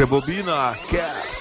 Rebobina Cast.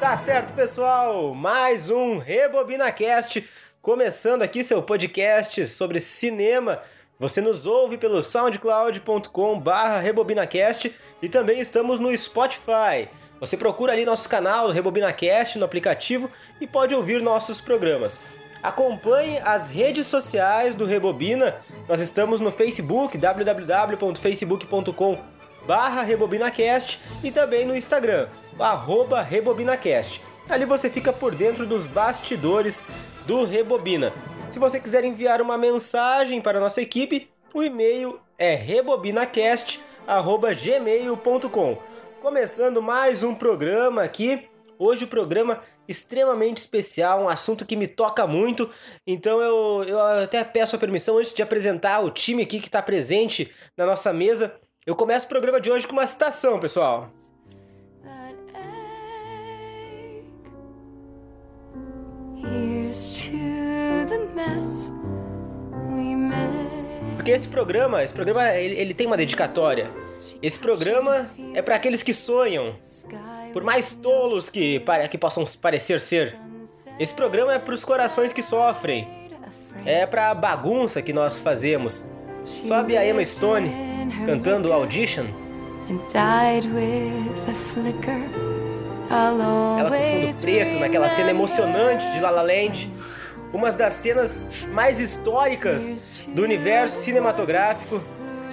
Tá certo, pessoal. Mais um Rebobina Cast, começando aqui seu podcast sobre cinema. Você nos ouve pelo soundcloud.com/rebobinacast e também estamos no Spotify. Você procura ali nosso canal RebobinaCast no aplicativo e pode ouvir nossos programas. Acompanhe as redes sociais do Rebobina. Nós estamos no Facebook, www.facebook.com barra RebobinaCast e também no Instagram, arroba RebobinaCast. Ali você fica por dentro dos bastidores do Rebobina. Se você quiser enviar uma mensagem para a nossa equipe, o e-mail é rebobinacast.gmail.com. Começando mais um programa aqui. Hoje o programa extremamente especial, um assunto que me toca muito. Então eu, eu até peço a permissão antes de apresentar o time aqui que está presente na nossa mesa. Eu começo o programa de hoje com uma citação, pessoal. Here's to Porque esse programa, esse programa ele, ele tem uma dedicatória. Esse programa é para aqueles que sonham, por mais tolos que, que possam parecer ser. Esse programa é para os corações que sofrem. É pra bagunça que nós fazemos. Sobe a Emma Stone cantando Audition. A Ela com fundo preto naquela cena emocionante de La La Land. Uma das cenas mais históricas do universo cinematográfico.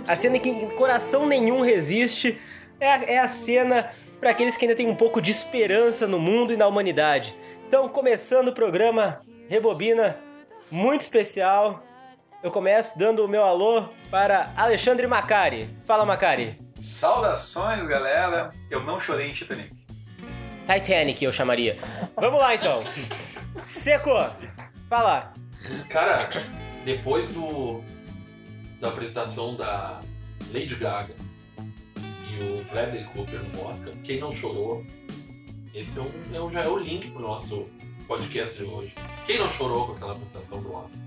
A cena em que coração nenhum resiste. É a, é a cena para aqueles que ainda têm um pouco de esperança no mundo e na humanidade. Então, começando o programa Rebobina, muito especial. Eu começo dando o meu alô para Alexandre Macari. Fala, Macari. Saudações, galera. Eu não chorei em Titanic. Titanic, eu chamaria. Vamos lá, então. Seco, fala. Cara, depois do da apresentação da Lady Gaga e o Bradley Cooper no Oscar, quem não chorou, esse é um, é um- já é o link pro nosso podcast de hoje. Quem não chorou com aquela apresentação do Oscar?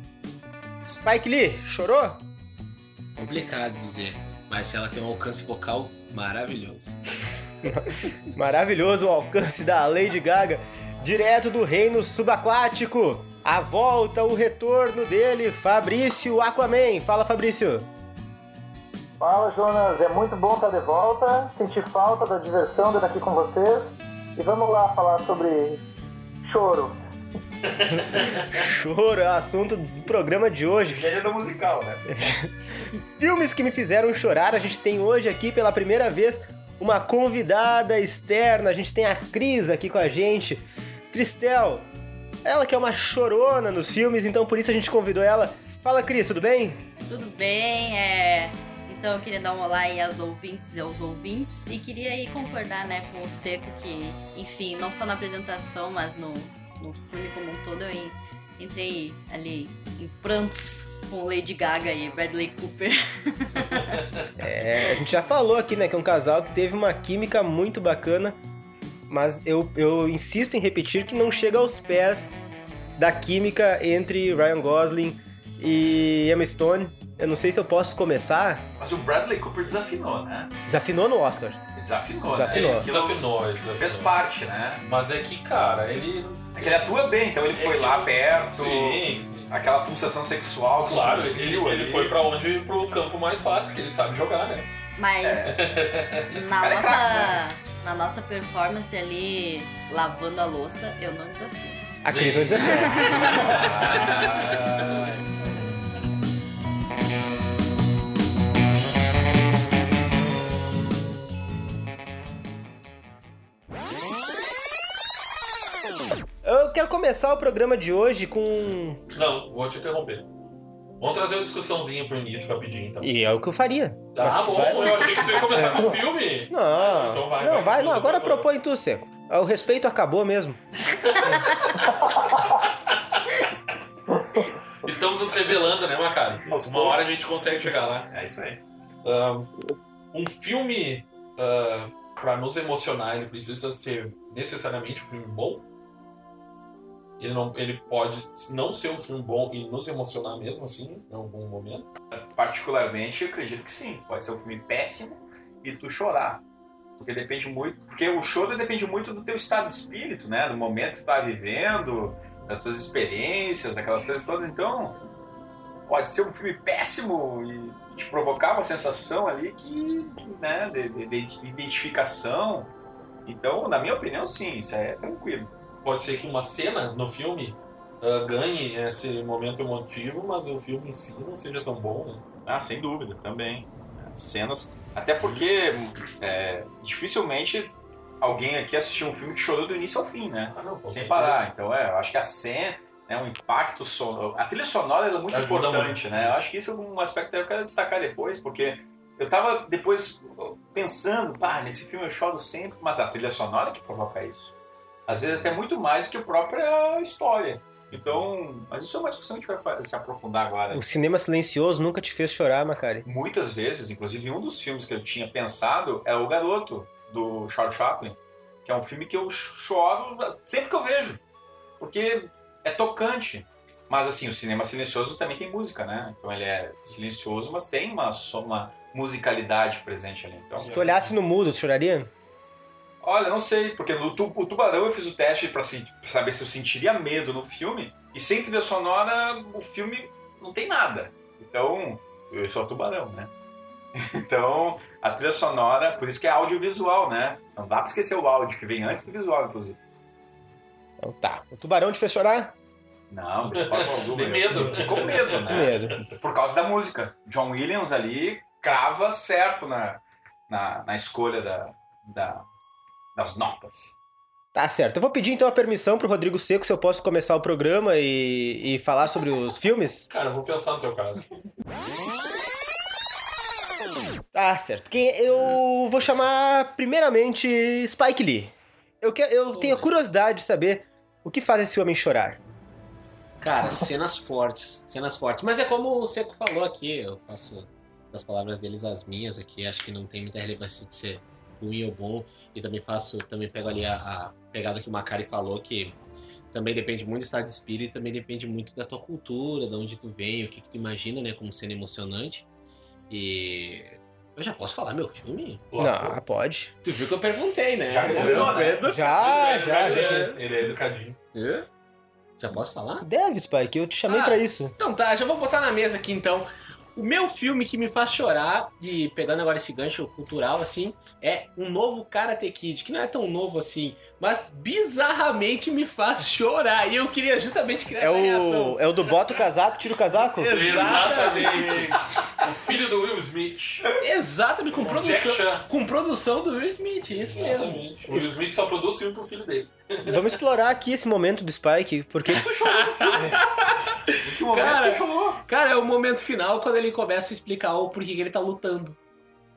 Spike Lee, chorou? Complicado dizer, mas ela tem um alcance vocal maravilhoso. Maravilhoso o alcance da Lady Gaga, direto do reino subaquático. A volta, o retorno dele, Fabrício Aquaman. Fala, Fabrício. Fala, Jonas. É muito bom estar de volta. Senti falta da diversão de estar aqui com vocês. E vamos lá falar sobre choro. Choro é o assunto do programa de hoje. Gênero musical, né? Filmes que me fizeram chorar. A gente tem hoje aqui pela primeira vez uma convidada externa. A gente tem a Cris aqui com a gente. Cristel, ela que é uma chorona nos filmes, então por isso a gente convidou ela. Fala, Cris, tudo bem? Tudo bem, é... Então eu queria dar um olá aí aos ouvintes e aos ouvintes e queria aí concordar, né, com o Seco que, enfim, não só na apresentação, mas no, no filme como um todo eu en- entrei ali em prantos com Lady Gaga e Bradley Cooper. É, a gente já falou aqui, né, que é um casal que teve uma química muito bacana, mas eu, eu insisto em repetir que não chega aos pés da química entre Ryan Gosling e Emma Stone. Eu não sei se eu posso começar. Mas o Bradley Cooper desafinou, né? Desafinou no Oscar. Ele desafinou, Desafinou. né? Ele desafinou, ele desafinou. Fez parte, né? Mas é que, cara, ele. É que ele atua bem, então ele foi É que- lá perto. Sim, Aquela pulsação sexual que claro, subiu ele, ele foi pra onde? Pro campo mais fácil, que ele sabe jogar, né? Mas na, Cara é nossa, craque, né? Na nossa performance ali, lavando a louça, eu não desafio. A Cris. Eu quero começar o programa de hoje com. Não, vou te interromper. Vamos trazer uma discussãozinha pro início rapidinho, então. E é o que eu faria. Ah, Mas bom, vai- eu achei que tu ia começar com o filme. Não, Ah, então vai, não, vai, vai, não. Agora por propõe tu, Seco. O respeito acabou mesmo. Estamos nos revelando, né, Macari? Uma hora a gente consegue chegar lá. É isso aí. Ah, um filme ah, pra nos emocionar, ele precisa ser necessariamente um filme bom? Ele, não, ele pode não ser um filme bom e nos emocionar mesmo assim, em algum momento? Particularmente, eu acredito que sim. Pode ser um filme péssimo e tu chorar. Porque depende muito. Porque o choro depende muito do teu estado de espírito, né? Do momento que tu tá vivendo, das tuas experiências, daquelas coisas todas. Então, pode ser um filme péssimo e te provocar uma sensação ali que, né, de, de- de identificação. Então, na minha opinião, sim, isso é tranquilo. Pode ser que uma cena no filme ah, ganhe esse momento emotivo, mas o filme em si não seja tão bom, né? Ah, sem dúvida, também. Cenas. Até porque é, dificilmente alguém aqui assistiu um filme que chorou do início ao fim, né? Ah, não, Sem parar. Então, é, eu acho que a cena, né, o impacto sonoro. A trilha sonora é muito Ajuda importante, muito. né? Eu acho que isso é um aspecto que eu quero destacar depois, porque eu tava depois pensando, pá, nesse filme eu choro sempre, mas a trilha sonora que provoca isso. Às vezes até muito mais do que a própria história. Então, mas isso é uma discussão que a gente vai se aprofundar agora. O cinema silencioso nunca te fez chorar, Macari. Muitas vezes, inclusive um dos filmes que eu tinha pensado é O Garoto, do Charles Chaplin, que é um filme que eu choro sempre que eu vejo, porque é tocante. Mas assim, o cinema silencioso também tem música, né? Então ele é silencioso, mas tem uma, uma musicalidade presente ali. Então, Se tu olhasse no mudo, tu choraria? Olha, não sei, porque no tu- o Tubarão eu fiz o teste pra saber se eu sentiria medo no filme, e sem trilha sonora o filme não tem nada. Então, eu sou Tubarão, né? Então, a trilha sonora, por isso que é audiovisual, né? Não dá pra esquecer o áudio, que vem antes do visual, inclusive. Então tá. O tubarão te fez chorar? Não, de forma alguma. Tem medo. Eu com medo, né? medo. Por causa da música. John Williams ali crava certo na, na, na escolha da, da- das notas. Tá certo. Eu vou pedir então a permissão pro Rodrigo Seco se eu posso começar o programa e, e falar sobre os filmes. Cara, eu vou pensar no teu caso. Tá certo. Quem eu vou chamar primeiramente Spike Lee. Eu, que, eu tenho curiosidade de saber o que faz esse homem chorar. Cara, cenas fortes, cenas fortes. Mas é como o Seco falou aqui, eu faço das palavras deles as minhas aqui, acho que não tem muita relevância de ser ruim ou bom. E também faço, também pego ali a, a pegada que o Macari falou, que também depende muito do estado de espírito, também depende muito da tua cultura, de onde tu vem, o que, que tu imagina, né, como cena emocionante. E eu já posso falar meu filme? Não, pode. Tu viu que eu perguntei, né? Já? Já, é, já. ele é educadinho. Hã? Já posso falar? Deve, Spike. Eu te chamei Ah. pra isso. Então tá, já vou botar na mesa aqui então. O meu filme que me faz chorar, e pegando agora esse gancho cultural, assim, é um novo Karate Kid, que não é tão novo assim, mas bizarramente me faz chorar. E eu queria justamente criar É essa reação. o, é o do bota o casaco, tira o casaco? Exatamente. o filho do Will Smith. Exatamente, com Jack produção, com produção do Will Smith, isso mesmo. Exatamente. O Will Smith só produz filme pro filho dele. Vamos explorar aqui esse momento do Spike, porque Em que momento Cara, tu chorou? Cara, é o momento final quando ele começa a explicar o porquê que ele tá lutando.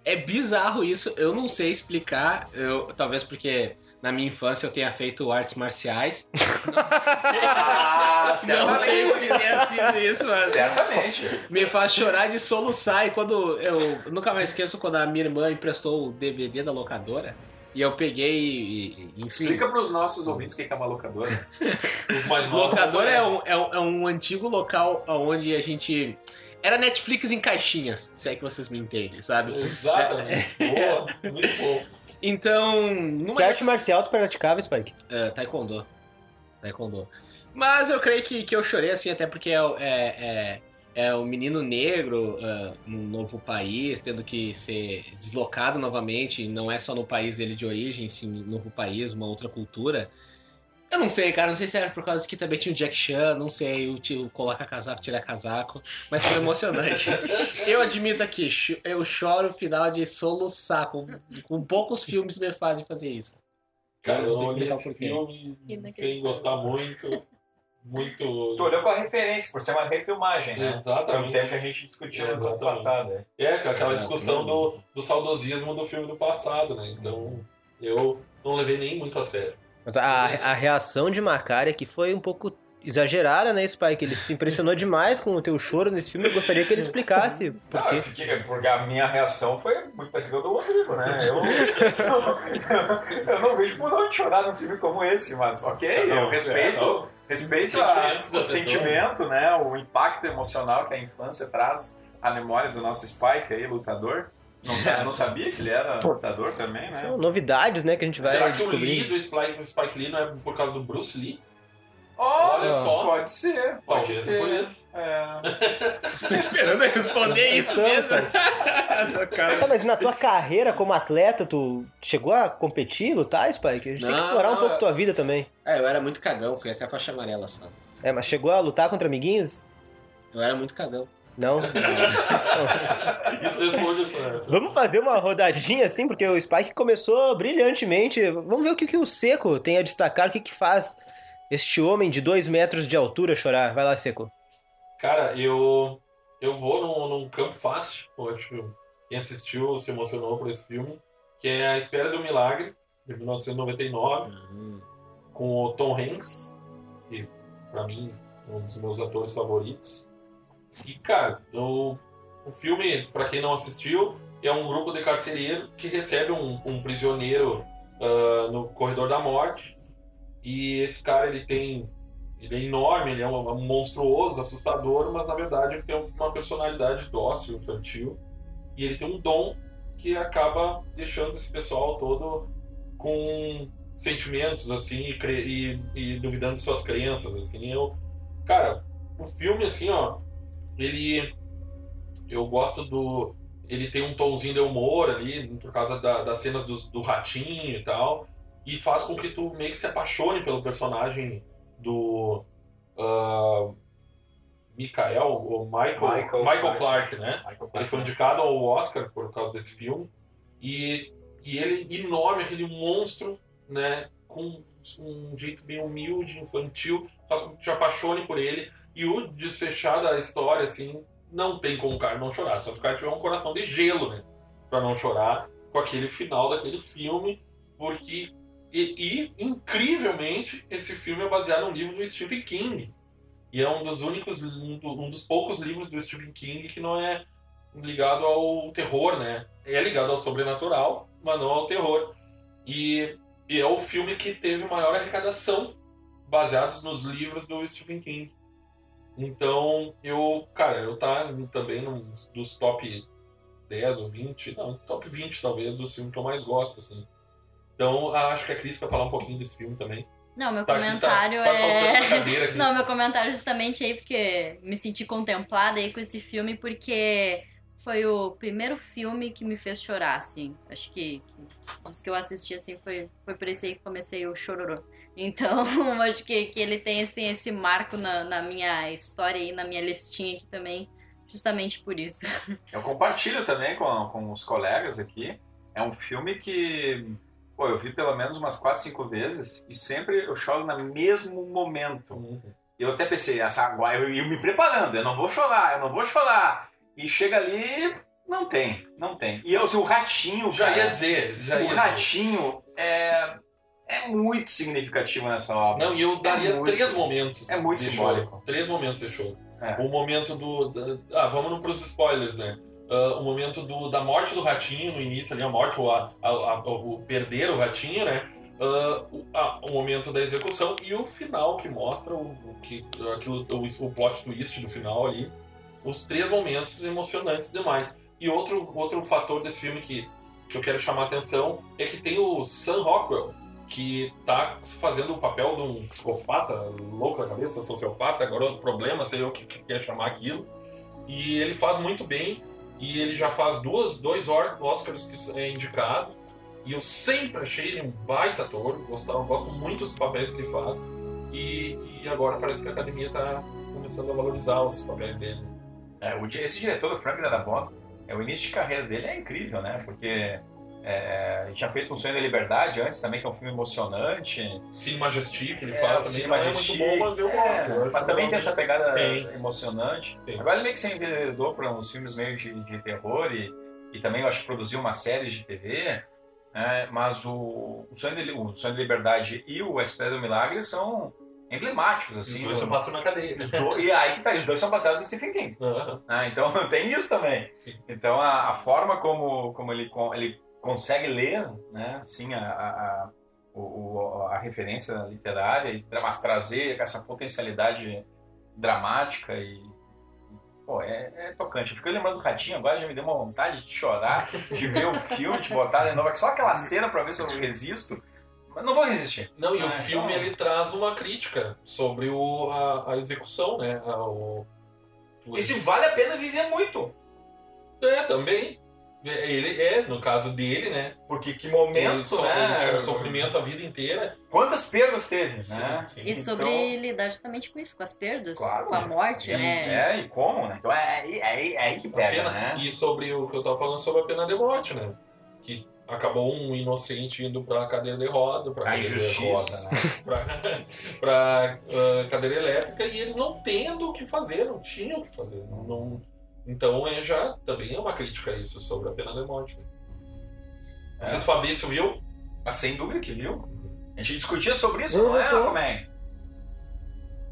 É bizarro isso, eu não sei explicar, eu, talvez porque na minha infância eu tenha feito artes marciais. Ah, Não sei o que tenha sido isso, mas Certamente. me faz chorar de soluçar. E quando eu, eu nunca mais esqueço quando a minha irmã emprestou o DVD da locadora e eu peguei e, e enfim, Explica pros nossos ouvintes o que é uma locadora. Os mais novos. Locadora é um, é, um, é um antigo local onde a gente. Era Netflix em caixinhas, se é que vocês me entendem, sabe? Exatamente. Boa, muito bom. Então, numa que arte dessas- marcial tu praticava, Spike? É, taekwondo. Taekwondo. Mas eu creio que, que eu chorei, assim, até porque é, é, é, o menino negro é, num novo país, tendo que ser deslocado novamente, não é só no país dele de origem, sim, novo país, uma outra cultura. Eu não sei, cara, não sei se era por causa que também tinha o Jack Chan, não sei, o tio coloca casaco, tira casaco, mas foi emocionante. eu admito aqui, eu choro o final de soluçar, com, com poucos filmes me fazem fazer isso. Cara, Eu eu não sei explicar o esse porquê. filme sem gostar muito. Muito. Tu olhou com a referência, por ser uma refilmagem, né? Foi um Exatamente. tempo que a gente discutiu no ano Exatamente. passado. né? É, aquela É, discussão do, do saudosismo do filme do passado, né? Então, eu não levei nem muito a sério. Mas a, a reação de Macari aqui foi um pouco exagerada, né, Spike? Ele se impressionou demais com o teu choro nesse filme. Eu gostaria que ele explicasse por Não, quê. eu fiquei, porque a minha reação foi muito parecido com o do Rodrigo, né? Eu, eu, não vejo por onde chorar num filme como esse, mas ok, Não, eu respeito, é, não. Respeito o sentimento, né? O impacto emocional que a infância traz à memória do nosso Spike aí, lutador. Não, não sabia que ele era lutador também, né? São novidades, né, que a gente vai Será que o Lee descobrir. do Spike, do Spike Lee não é por causa do Bruce Lee? Olha só. Pode ser, pode Talvez ser. por isso. É. Você esperando eu responder isso mesmo? Tá, mas na tua carreira como atleta, tu chegou a competir, lutar, Spike? A gente tem que Não, explorar um não, pouco é- tua vida também. É, eu era muito cagão, fui até faixa amarela só. É, mas chegou a lutar contra amiguinhos? Eu era muito cagão. Não? Isso responde essa. Vamos fazer uma rodadinha assim, porque o Spike começou brilhantemente. Vamos ver o que, que o Seco tem a destacar, o que, que faz este homem de dois metros de altura chorar. Vai lá, Seco. Cara, eu, eu vou num, num campo fácil. Eu acho que quem assistiu se emocionou por esse filme. Que é A Espera do Milagre, de 1999, com o Tom Hanks, que pra mim é um dos meus atores favoritos. E, cara, o, o filme, pra quem não assistiu, é um grupo de carcereiro que recebe um, um prisioneiro ah, no corredor da morte. E esse cara, ele tem ele é enorme, ele é um, monstruoso, assustador, mas na verdade ele tem uma personalidade dócil, infantil, e ele tem um dom que acaba deixando esse pessoal todo com sentimentos assim e, e- e duvidando de suas crenças assim. Eu, cara, o filme assim, ó, ele eu gosto do ele tem um tomzinho de humor ali por causa da- das cenas do, do ratinho e tal, e faz com que tu meio que se apaixone pelo personagem do ah, Michael, ou Michael, Michael Michael, Clarke. Clarke, né? Ele foi indicado ao Oscar por causa desse filme. E, e ele, enorme, aquele monstro, né? Com um jeito bem humilde, infantil, faz com que te apaixone por ele. E o desfechar da história, assim, não tem como o cara não chorar. Só se o cara tiver um coração de gelo, né? Pra não chorar com aquele final daquele filme. Porque. E, e, incrivelmente, esse filme é baseado no livro do Stephen King. E é um dos únicos, um, do- um dos poucos livros do Stephen King que não é ligado ao terror, né? É ligado ao sobrenatural, mas não ao terror. E, e é o filme que teve maior arrecadação baseados nos livros do Stephen King. Então, eu, cara, eu tá também num dos top 10 ou 20, não, top 20 talvez, dos filmes que eu mais gosto, assim. Então, acho que a Cris vai falar um pouquinho desse filme também. Não, meu Tá aqui, comentário tá, tá é. Não, meu comentário é justamente aí porque me senti contemplada aí com esse filme porque foi o primeiro filme que me fez chorar, assim. Acho que, que dos que eu assisti, assim, foi, foi por esse aí que comecei o chororô. Então, acho que, que ele tem, assim, esse marco na, na minha história aí, na minha listinha aqui também, justamente por isso. Eu compartilho também com, com os colegas aqui. É um filme que pô, eu vi pelo menos umas 4, 5 vezes e sempre eu choro no mesmo momento. Uhum. Eu até pensei, essa agora eu ia me preparando, eu não vou chorar, eu não vou chorar. E chega ali, não tem, não tem. E eu, o ratinho, Já cara, ia dizer, já ia o dizer. ratinho é, é muito significativo nessa obra. Não, e eu daria muito- três momentos. é muito simbólico. choro. Três momentos de choro. É. O momento do. da- ah, vamos para os spoilers, né? Ah, o momento do, da morte do ratinho no início ali, a morte, ou a, a- a- o perder o ratinho, né? Ah, o, o momento da execução e o final que mostra o, o que, aquilo, o, o plot twist do final ali. Os três momentos emocionantes demais. E outro, outro fator desse filme que, que eu quero chamar a atenção é que tem o Sam Rockwell, que tá fazendo o papel de um psicopata, louco da cabeça, sociopata, agora outro problema, sei eu o que, que quer chamar aquilo. E ele faz muito bem, e ele já faz duas, dois Oscars que é indicado. E eu sempre achei ele um baita ator, gostava, gosto muito dos papéis que ele faz. E, e agora parece que a academia tá começando a valorizar os papéis dele. É, esse diretor, o Frank Darabont, é, o início de carreira dele é incrível, né? Porque é, ele tinha feito Um Sonho da Liberdade antes também, que é um filme emocionante. Cine Majestic ele É, faz também, Cine é Majestic, muito bom, mas eu é, gosto. eu mas também tem essa pegada Tem. emocionante. Tem. Agora ele meio que se enveredou para uns filmes meio de, de terror e, e também eu acho que produziu uma série de TV. né? mas o, o, Sonho de, o Sonho da Liberdade e o Espera do Milagre são emblemáticos, Os assim. dois se do- passam na cadeia. os do- E aí que tá, os dois são baseados em Stephen King. Né? Então tem isso também. Sim. Então a, a forma como, como ele, ele consegue ler, né, assim, a, a, a, a referência literária, e tra- mas trazer essa potencialidade dramática e. Pô, é, é tocante. Eu fiquei lembrando do Ratinho agora, já me deu uma vontade de chorar, de ver o filme, de botar de novo. Só aquela cena pra ver se eu resisto. Mas não vou resistir. Não, e o Ah, filme então- ele traz uma crítica sobre o, a, a execução, né? A- o- o- E se vale a pena viver muito. É, também. É, Ele é, no caso dele, né? Porque que Ele, momento, so- né? ele tinha um sofrimento a vida inteira. Quantas perdas teve, Sim, né? sim. E sobre Então- lidar justamente com isso, com as perdas, Claro, com a né? morte, É, né? é, e como, né? Então é aí, é aí, é aí que A pega, pena- né? E sobre o que eu tava falando sobre a pena de morte, né? Que acabou um inocente indo pra cadeira de roda, pra A cadeira de injustiça, roda, né? pra, pra ah, cadeira elétrica e eles não tendo o que fazer, não tinham o que fazer. Não, não- então é já também é uma crítica a isso sobre a pena de morte. Né? Não sei se o Fabrício viu. Mas sem dúvida que viu. A gente discutia sobre isso, Sim, não é, sim. Aquaman?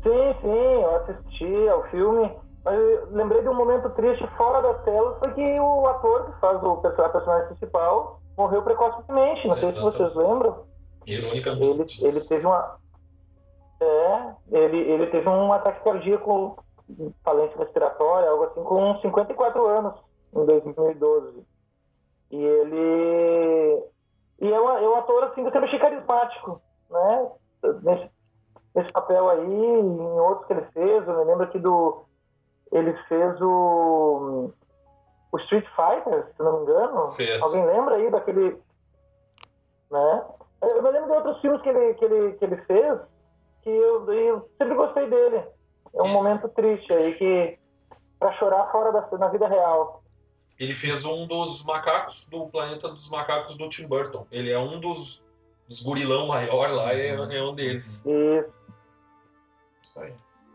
Sim, sim, eu assisti ao filme, mas lembrei de um momento triste fora das telas, foi que o ator que faz o personagem principal morreu precocemente, não sei se Exatamente. vocês lembram. Ele, Ironicamente. ele teve uma. É, ele, ele teve um ataque cardíaco, falência respiratória, algo assim, com 54 anos, em 2012. E ele. E é, é um ator, assim, que eu achei carismático, né? Nesse, nesse papel aí, em outros que ele fez, eu me lembro aqui do. Ele fez o. O Street Fighter, se não me engano. Fez. Alguém lembra aí daquele. Né? Eu me lembro de outros filmes que ele, que ele, que ele fez que eu, eu sempre gostei dele. É um momento triste aí que. pra chorar fora da na vida real. Ele fez um dos macacos do planeta dos macacos do Tim Burton. Ele é um dos, dos gurilão maior lá, é, é um deles. E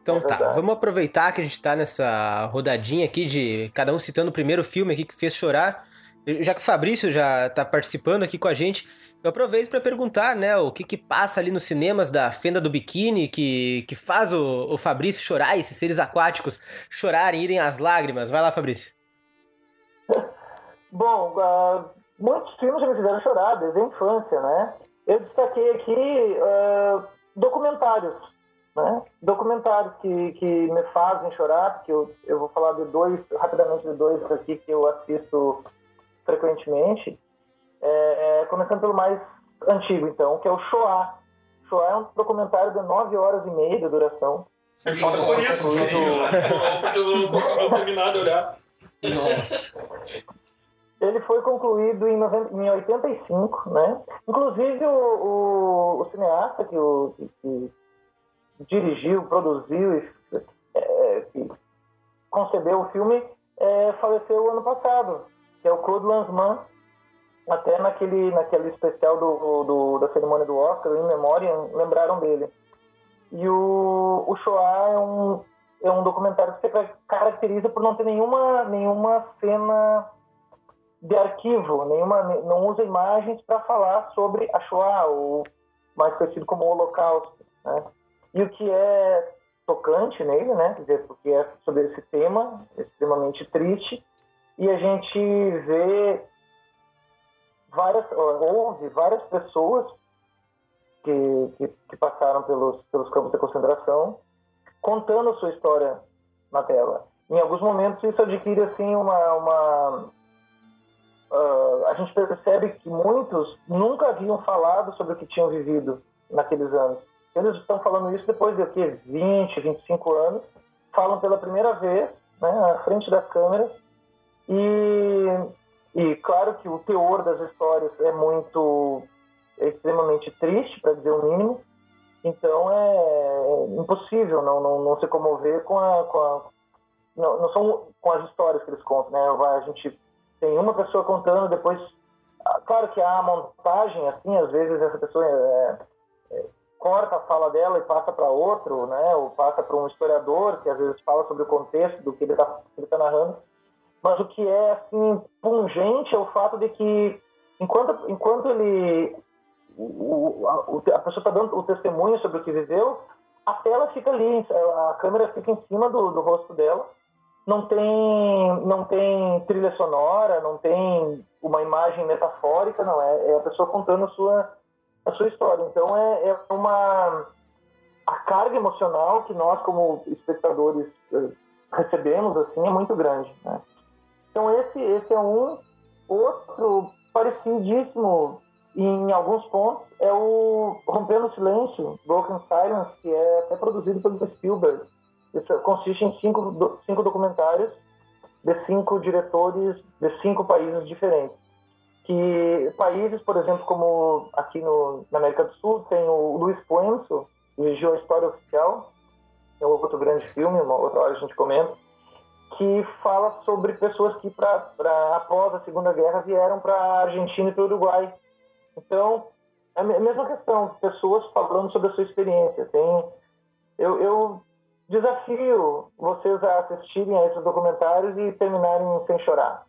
Então É tá, vamos aproveitar que a gente tá nessa rodadinha aqui de cada um citando o primeiro filme aqui que fez chorar. Já que o Fabrício já tá participando aqui com a gente, eu aproveito para perguntar, né, o que que passa ali nos cinemas da Fenda do Biquíni que, que faz o, o Fabrício chorar, esses seres aquáticos chorarem, irem às lágrimas. Vai lá, Fabrício. Bom, ah, muitos filmes já me fizeram chorar desde a infância, né? Eu destaquei aqui ah, documentários, né? Documentários que, que me fazem chorar, porque eu, eu vou falar de dois, rapidamente de dois aqui que eu assisto frequentemente. É, é, começando pelo mais antigo, então, que é o Shoah. Shoah é um documentário de nove horas e meia de duração. Eu sim, sim. porque eu não consegui terminar de olhar. Nossa. Ele foi concluído em, 90, em 85, né? Inclusive o, o, o cineasta que, o, que, que dirigiu, produziu e é, concebeu o filme é, faleceu ano passado, que é o Claude Lanzmann. Até naquele, naquele especial do, do- da cerimônia do Oscar, em memória, lembraram dele. E o, o Shoah é um, é um documentário que se caracteriza por não ter nenhuma, nenhuma cena de arquivo, nenhuma, não usa imagens para falar sobre a Shoah, o mais conhecido como Holocausto. Né? E o que é tocante nele, né? Quer dizer, porque é sobre esse tema extremamente triste, e a gente vê várias, ó, ouve várias pessoas que, que, que passaram pelos, pelos campos de concentração contando a sua história na tela. Em alguns momentos isso adquire assim uma, uma ah, a gente percebe que muitos nunca haviam falado sobre o que tinham vivido naqueles anos. Eles estão falando isso depois de o quê? 20, 25 anos, falam pela primeira vez, né, à frente das câmeras. E, e claro que o teor das histórias é muito é extremamente triste, para dizer o mínimo. Então é impossível não, não, não se comover com a, com a não, não são com as histórias que eles contam, né? A gente tem uma pessoa contando, depois ah, claro que há montagem assim, às vezes essa pessoa é, é, corta a fala dela e passa para outro, né? Ou passa para um historiador que às vezes fala sobre o contexto do que ele está tá narrando. Mas o que é assim pungente é o fato de que enquanto enquanto ele o, a, a pessoa está dando o testemunho sobre o que viveu, a tela fica ali, a câmera fica em cima do, do rosto dela. Não tem, não tem trilha sonora, não tem uma imagem metafórica, não. É, é a pessoa contando a sua, a sua história. Então é, é uma. A carga emocional que nós, como espectadores, eh, recebemos assim é muito grande. Né? Então esse, esse é um. Outro parecidíssimo em alguns pontos é o Rompendo o Silêncio, Broken Silence, que é até produzido pelo Spielberg. Isso consiste em cinco, cinco documentários de cinco diretores de cinco países diferentes. Que países, por exemplo, como aqui no, na América do Sul, tem o Luiz Puenzo, que dirigiu a História Oficial, é outro grande filme, uma outra hora a gente comenta, que fala sobre pessoas que, pra, pra, após a Segunda Guerra, vieram para a Argentina e para o Uruguai. Então, é a me- a mesma questão, pessoas falando sobre a sua experiência. Tem, eu, eu desafio vocês a assistirem a esses documentários e terminarem sem chorar.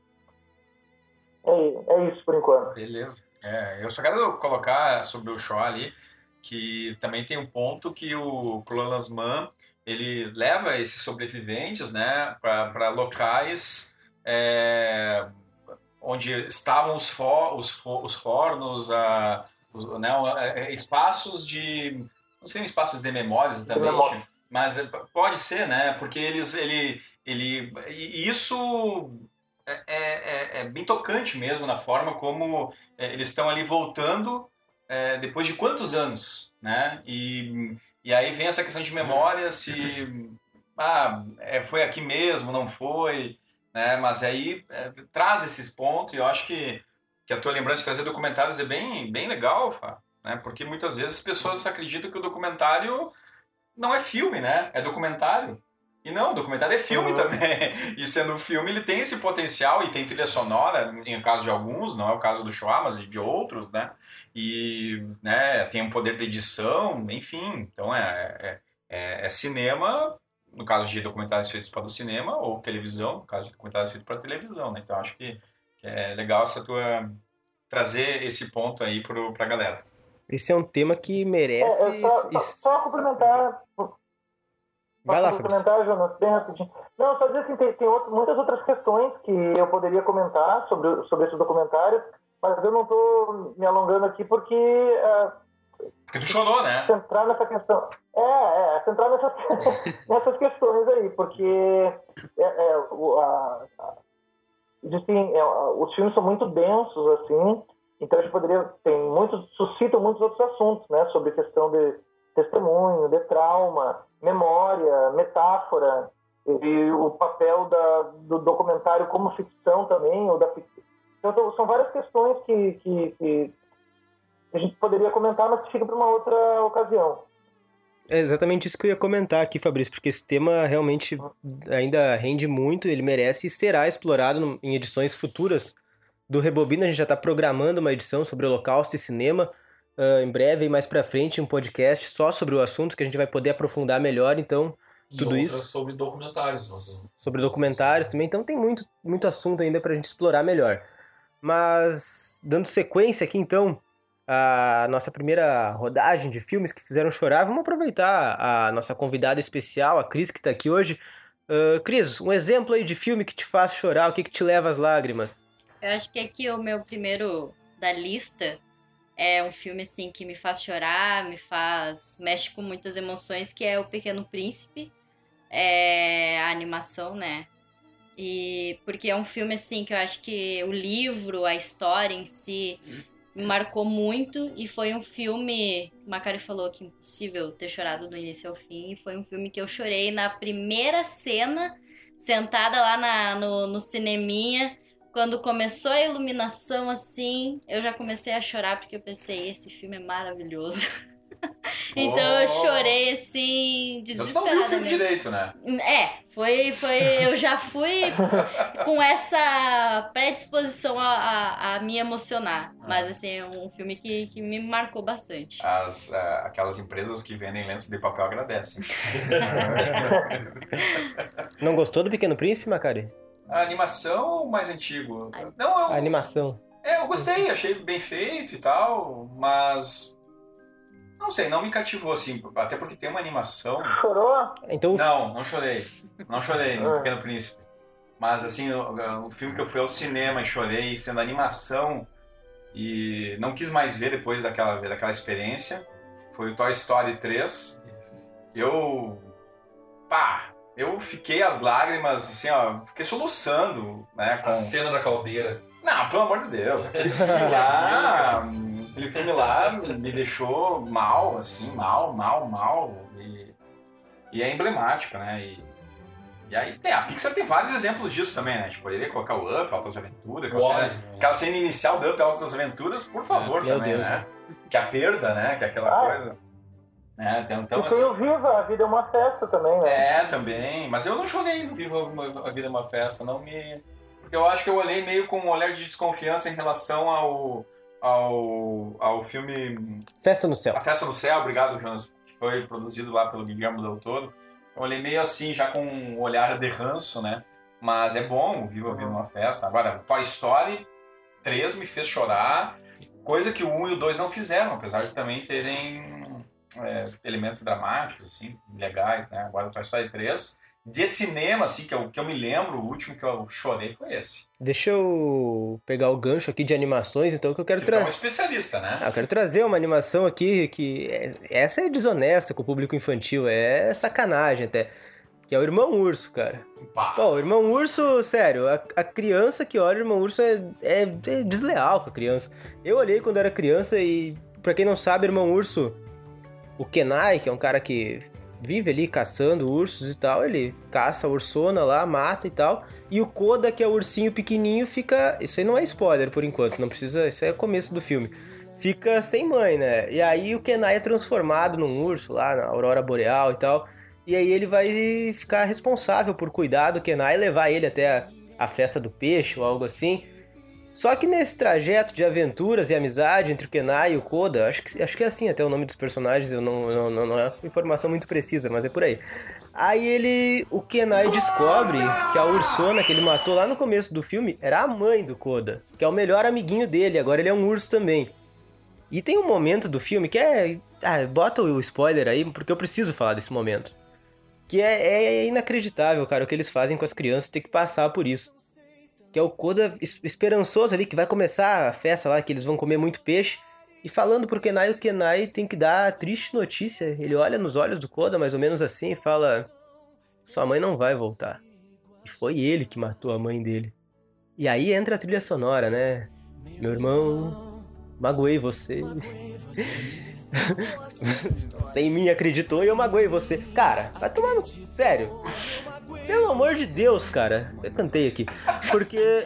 É, é isso por enquanto. Beleza. É, eu só quero colocar sobre o Shaw ali que também tem um ponto que o Lasman ele leva esses sobreviventes né, para locais é, onde estavam os, for, os, for, os fornos, a, os, né, é, espaços de. Não sei espaços de memória exatamente, memória. mas é, pode ser, né? Porque eles. Ele, ele, e isso é, é, é bem tocante mesmo na forma como é, eles estão ali voltando é, depois de quantos anos, né? E, e aí vem essa questão de memória, se ah, é, foi aqui mesmo, não foi, né? Mas aí é, traz esses pontos e eu acho que, que a tua lembrança de fazer documentários é bem, bem legal, Fá, né? Porque muitas vezes as pessoas acreditam que o documentário não é filme, né? É documentário. E não, documentário é filme Uhum. também. E sendo filme, ele tem esse potencial e tem trilha sonora, em caso de alguns, não é o caso do Shoah, mas de outros, né? E né, tem um poder de edição, enfim. Então é, é, é, é cinema, no caso de documentários feitos para o cinema, ou televisão, no caso de documentários feitos para televisão, né? Então acho que, que é legal essa tua trazer esse ponto aí pro, pra galera. Esse é um tema que É, merece. é só, só, só complementar. Vai lá, complementar, Jonas, bem rapidinho. Não, só dizer assim, tem, tem outro- muitas outras questões que eu poderia comentar sobre, sobre esses documentários, mas eu não estou me alongando aqui porque é, Porque tu chorou, né? centrar nessa questão. É, é, centrar nessas, nessas questões aí, porque é, é, o- a- a- existem, é, os filmes são muito densos, assim, então a gente poderia, tem muitos, suscitam muitos outros assuntos, né, sobre questão de testemunho, de trauma, memória, metáfora, e o papel da, do documentário como ficção também, ou da ficção. Então, são várias questões que, que, que a gente poderia comentar, mas que fica para uma outra ocasião. É exatamente isso que eu ia comentar aqui, Fabrício, porque esse tema realmente ainda rende muito, ele merece e será explorado em edições futuras do Rebobina. A gente já está programando uma edição sobre o Holocausto e cinema. ah, em breve, e mais pra frente, um podcast só sobre o assunto que a gente vai poder aprofundar melhor. Então, E Tudo isso? sobre documentários. Nós... sobre documentários também. Então, tem muito, muito assunto ainda pra gente explorar melhor. Mas, dando sequência aqui, então, a nossa primeira rodagem de filmes que fizeram chorar, vamos aproveitar a nossa convidada especial, a Cris, que tá aqui hoje. Ah, Cris, um exemplo aí de filme que te faz chorar, o que, que te leva às lágrimas? Eu acho que aqui o meu primeiro da lista é um filme assim que me faz chorar, me faz. mexe com muitas emoções, que é O Pequeno Príncipe. É a animação, né? E porque é um filme assim que eu acho que o livro, a história em si me marcou muito. E foi um filme, o Macari falou que impossível ter chorado do início ao fim, e foi um filme que eu chorei na primeira cena, sentada lá na, no, no cineminha, quando começou a iluminação assim, eu já comecei a chorar porque eu pensei, esse filme é maravilhoso. então eu chorei assim, Eu não vi o filme desesperadamente. direito, né? É, foi, foi. Eu já fui com essa predisposição a, a, a me emocionar. Mas assim, é um filme que, que me marcou bastante. As, ah, aquelas empresas que vendem lenço de papel agradecem. Não gostou do Pequeno Príncipe, Macari? A animação mais antigo. Não, eu, A animação. é, eu gostei, achei bem feito e tal, mas Não sei, não me cativou, assim, até porque tem uma animação. Chorou? Então, Não, não chorei. Não chorei no Ah. Pequeno Príncipe. Mas, assim, o, o filme que eu fui ao cinema e chorei, sendo animação, e não quis mais ver depois daquela, daquela experiência, foi o Toy Story 3. Eu. pá! Eu fiquei as lágrimas, assim, ó, fiquei soluçando, né? Com... A cena da caldeira. Não, pelo amor de Deus. Lá, aquele filme lá me deixou mal, assim, mal, mal, mal. E, e é emblemático, né? E, e aí tem, a Pixar tem vários exemplos disso também, né? Tipo, poderia colocar o Up, Altas Aventuras, aquela, Wall-E, cena, aquela cena inicial do Up, Altas Aventuras, por favor, Meu também, Deus, né? Que é a perda, né? Que é aquela Ah. coisa. Né? Então, então, e tem assim, o Viva, a vida é uma festa também, né? é, também. Mas eu não chorei no Viva a Vida é uma Festa, não me. Porque eu acho que eu olhei meio com um olhar de desconfiança em relação ao. Ao, ao filme Festa no Céu. A Festa no Céu, obrigado, Jonas, foi produzido lá pelo Guilherme Del Toro. Eu olhei meio assim, já com um olhar de ranço, né? Mas é bom o Viva a Vida é uma Festa. Agora, Toy Story 3 me fez chorar, coisa que o 1 e o 2 não fizeram, apesar de também terem é, elementos dramáticos, assim, legais, né? Agora Toy Story 3, de cinema, assim, que eu, que eu me lembro, o último que eu chorei foi esse. Deixa eu pegar o gancho aqui de animações, então, que eu quero Tu é um trazer. especialista, né? Ah, eu quero trazer uma animação aqui que é- essa é desonesta com o público infantil, é sacanagem até. Que é o Irmão Urso, cara. Pá. Pô, o Irmão Urso, sério, a, a criança que olha o Irmão Urso é, é- é desleal com a criança. Eu olhei quando era criança e, pra quem não sabe, Irmão Urso, o Kenai, que é um cara que vive ali caçando ursos e tal, ele caça a ursona lá, mata e tal. E o Koda, que é o ursinho pequenininho, fica. Isso aí não é spoiler por enquanto, não precisa. Isso aí é começo do filme. Fica sem mãe, né? E aí o Kenai é transformado num urso lá na Aurora Boreal e tal. E aí ele vai ficar responsável por cuidar do Kenai e levar ele até a, a festa do peixe ou algo assim. Só que nesse trajeto de aventuras e amizade entre o Kenai e o Koda, acho que, acho que é assim até o nome dos personagens, eu não, não, não, não é informação muito precisa, mas é por aí. Aí ele, o Kenai descobre que a Ursona que ele matou lá no começo do filme era a mãe do Koda, que é o melhor amiguinho dele, agora ele é um urso também. E tem um momento do filme que é. Ah, bota o spoiler aí, porque eu preciso falar desse momento. Que é, é inacreditável, cara, o que eles fazem com as crianças, ter que passar por isso. Que é o Koda es- esperançoso ali, que vai começar a festa lá, que eles vão comer muito peixe. E falando pro Kenai, o Kenai tem que dar a triste notícia. Ele olha nos olhos do Koda, mais ou menos assim, e fala: Sua mãe não vai voltar. E foi ele que matou a mãe dele. E aí entra a trilha sonora, né? Meu irmão, magoei você. Sem mim acreditou e eu magoei você. Cara, vai tomar no. Sério. Pelo amor de Deus, cara. Eu cantei aqui. Porque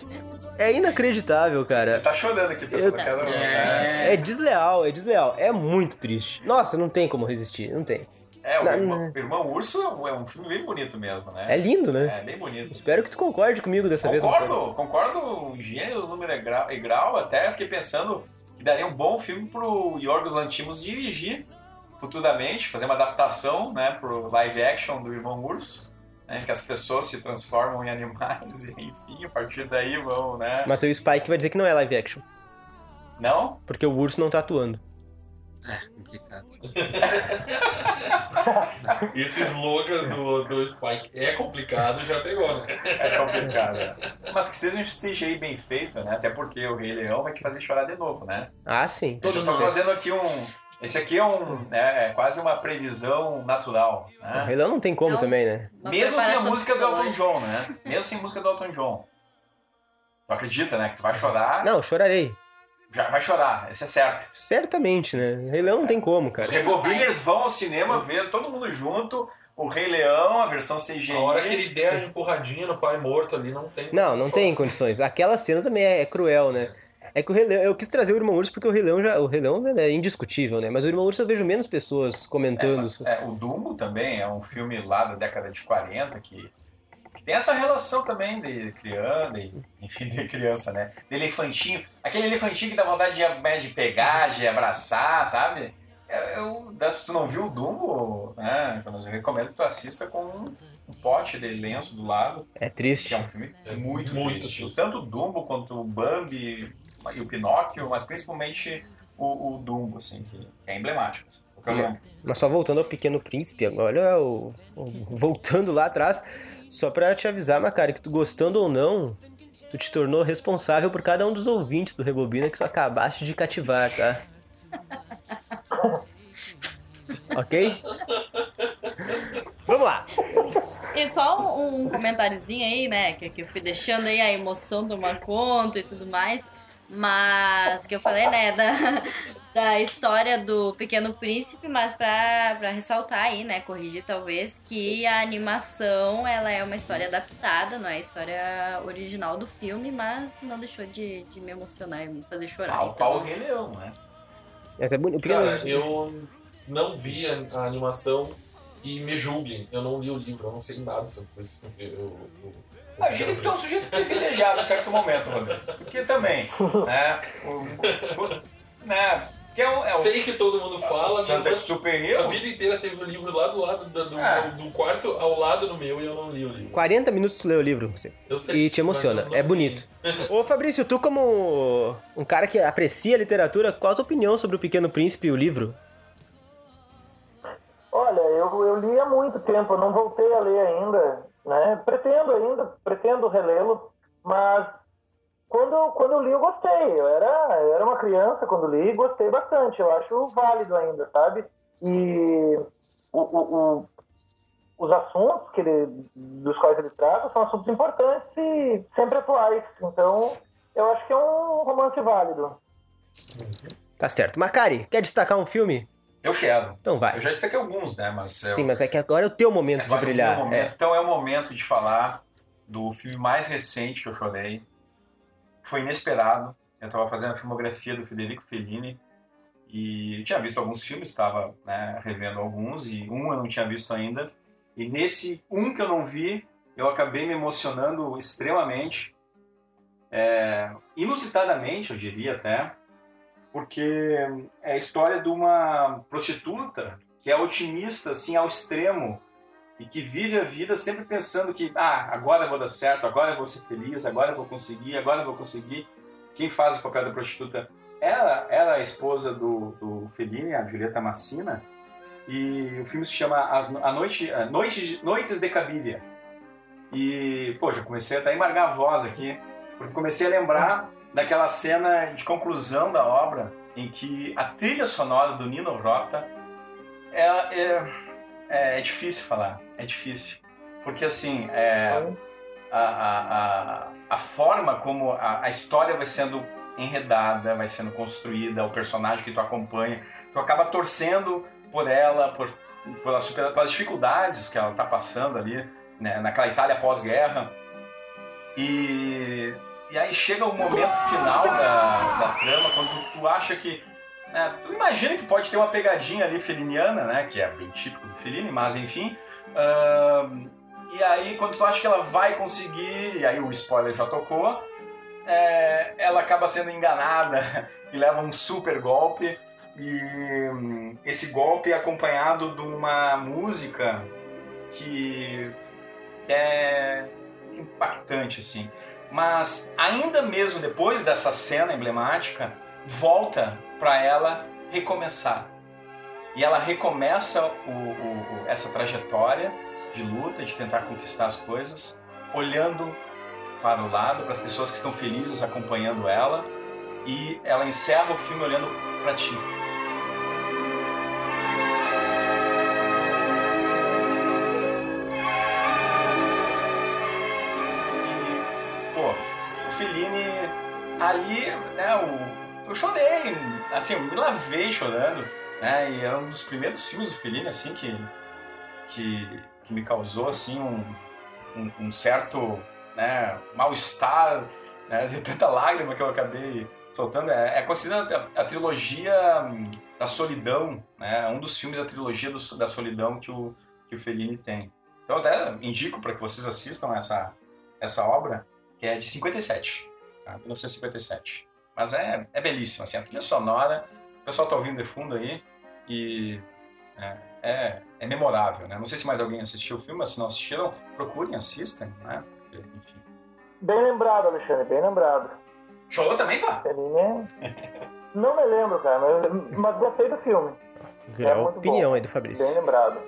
é inacreditável, cara. Tá chorando aqui, pessoal. Eu- Cada um, É desleal, é desleal. É muito triste. Nossa, não tem como resistir, não tem. É, o Não, Irmão, Urso é um, é um filme bem bonito mesmo, né? É lindo, né? É, bem bonito. Espero que tu concorde comigo dessa vez. Antônio. Concordo, concordo em gênero, número e grau, e grau. Até fiquei pensando que daria um bom filme pro Yorgos Lantimos dirigir futuramente, fazer uma adaptação né, pro live action do Irmão Urso. Né, que as pessoas se transformam em animais e enfim, a partir daí vão, né? Mas aí o Spike vai dizer que não é live action. Não? Porque o urso não tá atuando. É, complicado. Esse slogan do, do Spike é complicado, já pegou, né? É complicado. né? Mas que seja um CGI bem feito, né? Até porque o Rei Leão vai te fazer chorar de novo, né? Ah, sim. Todos estão fazendo aqui um. Esse aqui é um. É, é quase uma previsão natural. O Né? Rei Leão não tem como Não. também, né? Uma Mesmo sem a música do Elton. John, né? Mesmo sem a música do Elton John. Tu acredita, né? Que tu vai chorar. Não, chorarei. Já vai chorar, isso é certo. Certamente, né? Rei Leão não tem como, Os cara. Rebobiners vão ao cinema ver todo mundo junto. O Rei Leão, a versão CGI. A hora que ele der a empurradinha no pai morto ali, não tem. Não, não tem condições. Aquela cena também é, é cruel, né? É que o Rei Leão, eu quis trazer o Irmão Urso porque o Rei Leão já, o Rei Leão é indiscutível, né? Mas o Irmão Urso eu vejo menos pessoas comentando. isso. É, o Dumbo também é um filme lá da década de 40 que, que tem essa relação também de criança, de, enfim, de criança, né? De elefantinho. Aquele elefantinho que dá vontade de, né, de pegar, de abraçar, sabe? Eu, eu- se tu não viu o Dumbo, né, eu recomendo que tu assista com um, um pote de lenço do lado, É que triste. é um filme É muito, muito triste. triste. Tanto o Dumbo quanto o Bambi e o Pinóquio, mas principalmente o, o Dumbo, assim, que é emblemático. assim. Mas só voltando ao Pequeno Príncipe, agora o, o- voltando lá atrás, só pra te avisar, Macari, que tu gostando ou não, tu te tornou responsável por cada um dos ouvintes do Rebobina que tu acabaste de cativar, tá? ok? Vamos lá. E só um, um comentáriozinho aí, né? Que, que eu fui deixando aí a emoção tomar conta e tudo mais. Mas que eu falei, né, da, da história do Pequeno Príncipe, mas pra, pra ressaltar aí, né, corrigir talvez, que a animação, ela é uma história adaptada, não é a história original do filme, mas não deixou de, de me emocionar e me fazer chorar. Pau, pau, Então, Rei Leão, né? Essa é bonita. O Cara, eu não vi a, a animação e me julguem. Eu não li o livro, eu não sei nada sobre isso. Eu, eu, eu, Ah, eu diria que tu é um sujeito privilegiado em certo momento, Roberto. Porque também, né? O, o- né que é o, é o Sei que todo mundo fala, mas Superior. a vida inteira teve o livro lá do lado da- do, Ah. do quarto ao lado do meu e eu não li o livro. 40 minutos tu lê o livro, você. Eu sei, E te emociona, é bonito. Ô Fabrício, tu como um cara que aprecia a literatura, qual a tua opinião sobre o Pequeno Príncipe e o livro? Olha, eu, eu li há muito tempo, eu não voltei a ler ainda, né? Pretendo ainda, pretendo relê-lo, mas quando, quando eu li eu gostei. Eu era, eu era uma criança quando li e gostei bastante. Eu acho válido ainda, sabe? E o, o- o- os assuntos que ele, dos quais ele trata são assuntos importantes e sempre atuais. Então, eu acho que é um romance válido. Tá certo. Macari, quer destacar um filme? Eu quero. Então vai. Eu já destaquei alguns, né? Mas eu- Sim, mas é que agora é o teu momento de Agora é o brilhar. meu momento. É. Então é o momento de falar do filme mais recente que eu chorei. Foi inesperado. Eu estava fazendo a filmografia do Federico Fellini e eu tinha visto alguns filmes, estava né, revendo alguns e um eu não tinha visto ainda. E nesse um que eu não vi, eu acabei me emocionando extremamente, é, inusitadamente, eu diria até, porque é a história de uma prostituta que é otimista assim ao extremo e que vive a vida sempre pensando que ah, agora eu vou dar certo, agora eu vou ser feliz, agora eu vou conseguir, agora eu vou conseguir. Quem faz o papel da prostituta? Ela, ela é a esposa do, do Fellini, a Giulietta Massina, e o filme se chama As, a Noite, a Noites, Noites de Cabiria. E, pô, já comecei até a embargar a voz aqui, porque comecei a lembrar daquela cena de conclusão da obra em que a trilha sonora do Nino Rota é, é, é, é difícil falar, é difícil. Porque, assim, é, a, a, a, a forma como a, a história vai sendo enredada, vai sendo construída, o personagem que tu acompanha, tu acaba torcendo por ela, por, pelas, super- pelas dificuldades que ela está passando ali, né, naquela Itália pós-guerra. E, e aí chega o momento final da, da trama, quando tu acha que. né, tu imagina que pode ter uma pegadinha ali feliniana, né? Que é bem típico do Fellini, mas enfim. ahn, e aí, quando tu acha que ela vai conseguir, e aí o spoiler já tocou, é, ela acaba sendo enganada e leva um super golpe. E hum, esse golpe é acompanhado de uma música que é impactante, assim. Mas ainda mesmo depois dessa cena emblemática, volta para ela recomeçar. E ela recomeça o- o- o- essa trajetória de luta, de tentar conquistar as coisas, olhando para o lado, para as pessoas que estão felizes acompanhando ela, e ela encerra o filme olhando para ti. Ali, né, o, eu chorei, assim, eu me lavei chorando, né, e é um dos primeiros filmes do Fellini, assim, que, que, que me causou, assim, um, um, um certo, né, mal-estar, né, de tanta lágrima que eu acabei soltando. É, é considerada a, a trilogia hum, da solidão, né, um dos filmes da trilogia do- da solidão que o, que o Fellini tem. Então, eu até indico para que vocês assistam essa, essa obra, que é de 57, tá? 1957. Mas é, é belíssima, assim, a trilha sonora, o pessoal tá ouvindo de fundo aí, e é, é, é memorável, né? Não sei se mais alguém assistiu o filme, mas se não assistiram, procurem, assistem, né? Porque, Enfim. Bem lembrado, Alexandre, bem lembrado. Chorou também, Fá? Fellini é- Não me lembro, cara, mas, mas gostei do filme. É a opinião bom. aí do Fabrício. Bem lembrado.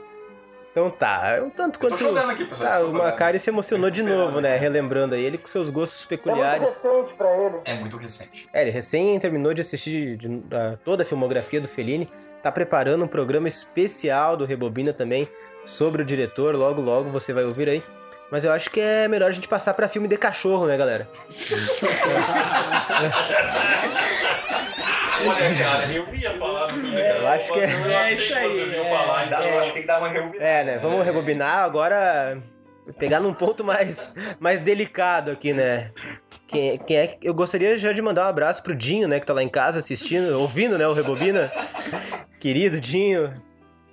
Então tá, é um tanto Eu tô quanto. chorando aqui, pessoal. Ah, o? Macari se emocionou de novo, né? Relembrando aí ele com seus gostos É muito peculiares. recente pra ele. É muito recente. É, ele recém terminou de assistir de- da- toda a filmografia do Fellini. Tá preparando um programa especial do Rebobina também sobre o diretor. Logo, logo você vai ouvir aí. Mas eu acho que é melhor a gente passar pra filme de cachorro, né, galera? Olha, cara, eu ia falar filme. cara. eu acho que é- Eu é isso aí, Vocês iam é. falar, então. Eu acho que tem que dar uma rebobinada. É, né? Vamos rebobinar agora. Pegar num ponto mais, mais delicado aqui, né? Quem, quem é Eu gostaria já de mandar um abraço pro Dinho, né? Que tá lá em casa assistindo, ouvindo, né? O Rebobina. Querido Dinho.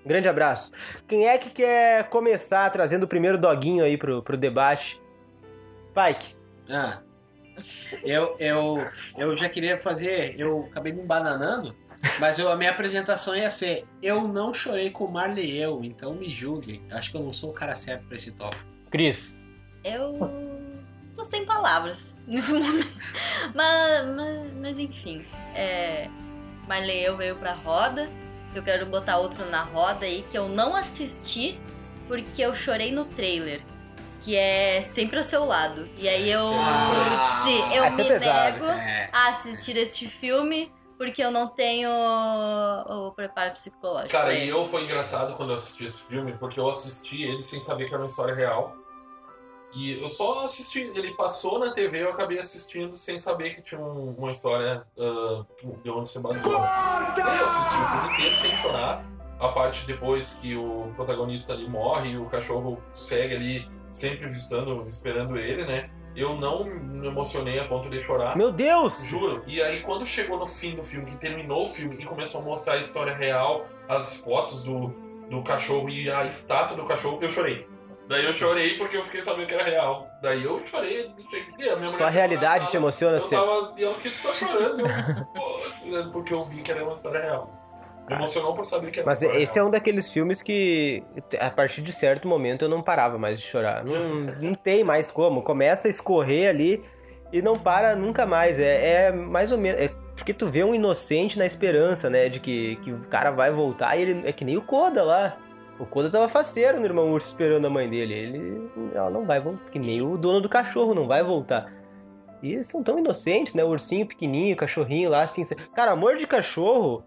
Um grande abraço. Quem é que quer começar trazendo o primeiro doguinho aí pro, pro debate? Spike. Ah, eu, eu, eu já queria fazer. Eu acabei me bananando, mas eu, a minha apresentação ia ser: Eu não chorei com Marley eu, então me julguem. Acho que eu não sou o cara certo pra esse tópico. Cris. Eu tô sem palavras nesse momento. Mas, mas, mas enfim, é, Marley eu veio pra roda. Eu quero botar outro na roda aí que eu não assisti porque eu chorei no trailer. Que é sempre ao seu lado. E aí eu, Ah, se, eu é me nego É. a assistir este filme porque eu não tenho o preparo psicológico. Cara, e eu foi engraçado quando eu assisti esse filme, porque eu assisti ele sem saber que era uma história real. E eu só assisti, ele passou na TV, eu acabei assistindo sem saber que tinha um- uma história ah, de onde se baseou. Eu assisti o filme inteiro sem chorar. A parte depois que o protagonista ali morre e o cachorro segue ali sempre visitando, esperando ele, né? Eu não me emocionei a ponto de chorar. Meu Deus! Juro. E aí, quando chegou no fim do filme, que terminou o filme e começou a mostrar a história real, as fotos do, do cachorro e a estátua do cachorro, eu chorei. Daí eu chorei porque eu fiquei sabendo que era real. Daí eu chorei. cheguei- a minha Só a realidade te emociona, Eu tava. E ela que tá chorando. Eu, assim, né, porque eu vi que era uma história real. Me emocionou por saber que era Mas esse é um daqueles filmes que, a partir de certo momento, eu não parava mais de chorar. Não, não tem mais como. Começa a escorrer ali e não para nunca mais. É, é mais ou menos. É porque tu vê um inocente na esperança, né? De que, que o cara vai voltar e ele. É que nem o Koda lá. O Koda tava faceiro no irmão urso esperando a mãe dele. Ele. Ela não vai voltar. Que nem o dono do cachorro não vai voltar. E eles são tão inocentes, né? O ursinho pequenininho, o cachorrinho lá, assim. Cara, amor de cachorro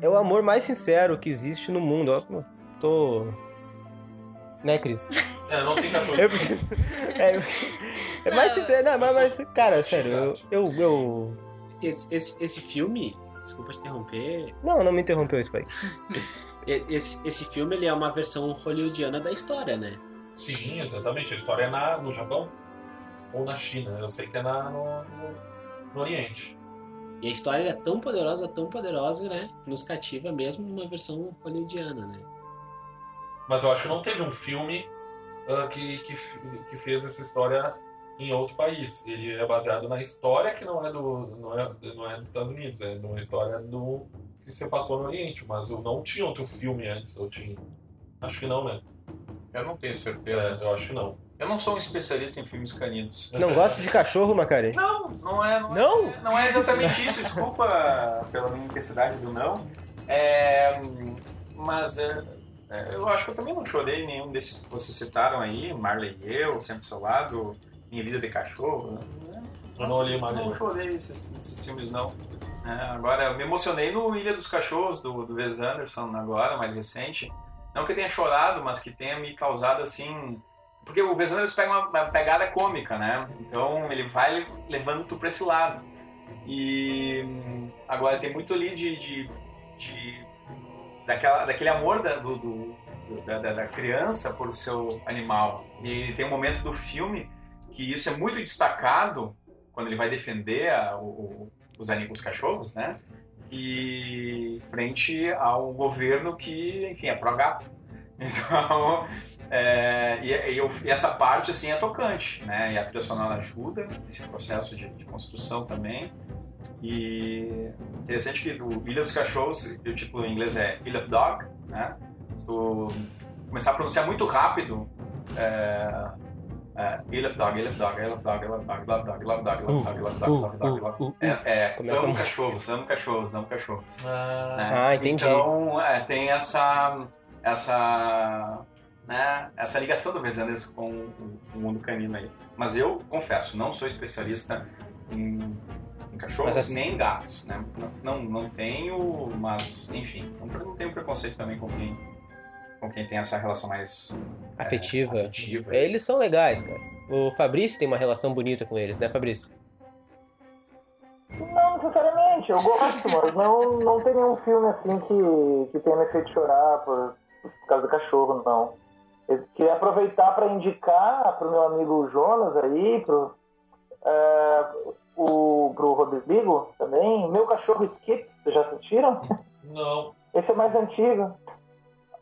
é o amor mais sincero que existe no mundo. Ó, tô. Né, Cris? É, não tem cachorro. Eu preciso. É, é mais sincero. Não, mas, mas, cara, sério, eu, eu, eu. Esse, esse, esse filme, desculpa te interromper, Não, não me interrompeu, Spike. esse, esse filme ele é uma versão hollywoodiana da história, né? Sim, exatamente. A história é na, no Japão ou na China. Eu sei que é na, no, no, no Oriente. E a história é tão poderosa, tão poderosa, né? Que nos cativa mesmo numa versão hollywoodiana, né? Mas eu acho que não teve um filme ah, que, que, que fez essa história em outro país. Ele é baseado na história que não é, do, não é, não é dos Estados Unidos, é numa história do, que se passou no Oriente. Mas eu não tinha outro filme antes, eu tinha. Acho que não, né? Eu não tenho É, certeza. eu acho que não. Eu não sou um especialista em filmes caninos. Não gosta de cachorro, Macari? Não, não é. Não? Não? É, não é exatamente isso. Desculpa pela minha intensidade do não. É, mas é, é, eu acho que eu também não chorei nenhum desses que vocês citaram aí. Marley e eu, Sempre ao Seu Lado, Minha Vida de Cachorro. né? Eu não olhei mais Não chorei esses, esses filmes, não. É, agora, eu me emocionei no Ilha dos Cachorros, do, do Wes Anderson, agora, mais recente. Não que eu tenha chorado, mas que tenha me causado, assim... Porque o Wes pega uma, uma pegada cômica, né? Então, ele vai levando tu pra esse lado. E agora tem muito ali de... de, de- daquela, daquele amor da, do, do- da, da- criança por seu animal. E tem um momento do filme que isso é muito destacado quando ele vai defender a- o- os, anim- os cachorros, né? E frente ao governo que, enfim, é pró-gato. Então, é, e, e eu- e essa parte, assim, é tocante, né? E a trilha sonora ajuda nesse processo de, de construção também. E interessante que o Ilha dos Cachorros, o título em inglês é Ilha of Dog, né? Se tu começar a pronunciar muito rápido é, É, he love dog, he love dog, he love dog, he love dog, love dog, love dog, love dog, love dog, love dog, love dog. É, é, amo cachorros, amo cachorros, amo cachorros. Ah, né? Ah, entendi. Então, é, tem essa, essa, né, essa ligação do Wes Anderson com o, o mundo canino aí. Mas eu, confesso, não sou especialista em, em cachorros assim- nem em gatos, né? Não, não, não tenho, mas, enfim, não, não tenho preconceito também com quem, com quem tem essa relação mais é, Afetiva. afetiva. Eles são legais, cara. O Fabrício tem uma relação bonita com eles, né, Fabrício? Não necessariamente, eu gosto, mas não, não tem nenhum filme assim que, que tenha me feito chorar por, por causa do cachorro, não. Eu queria aproveitar para indicar pro meu amigo Jonas aí, pro, é, o, pro Rodrigo também, Meu Cachorro Skip, vocês já assistiram? não. Esse é mais antigo.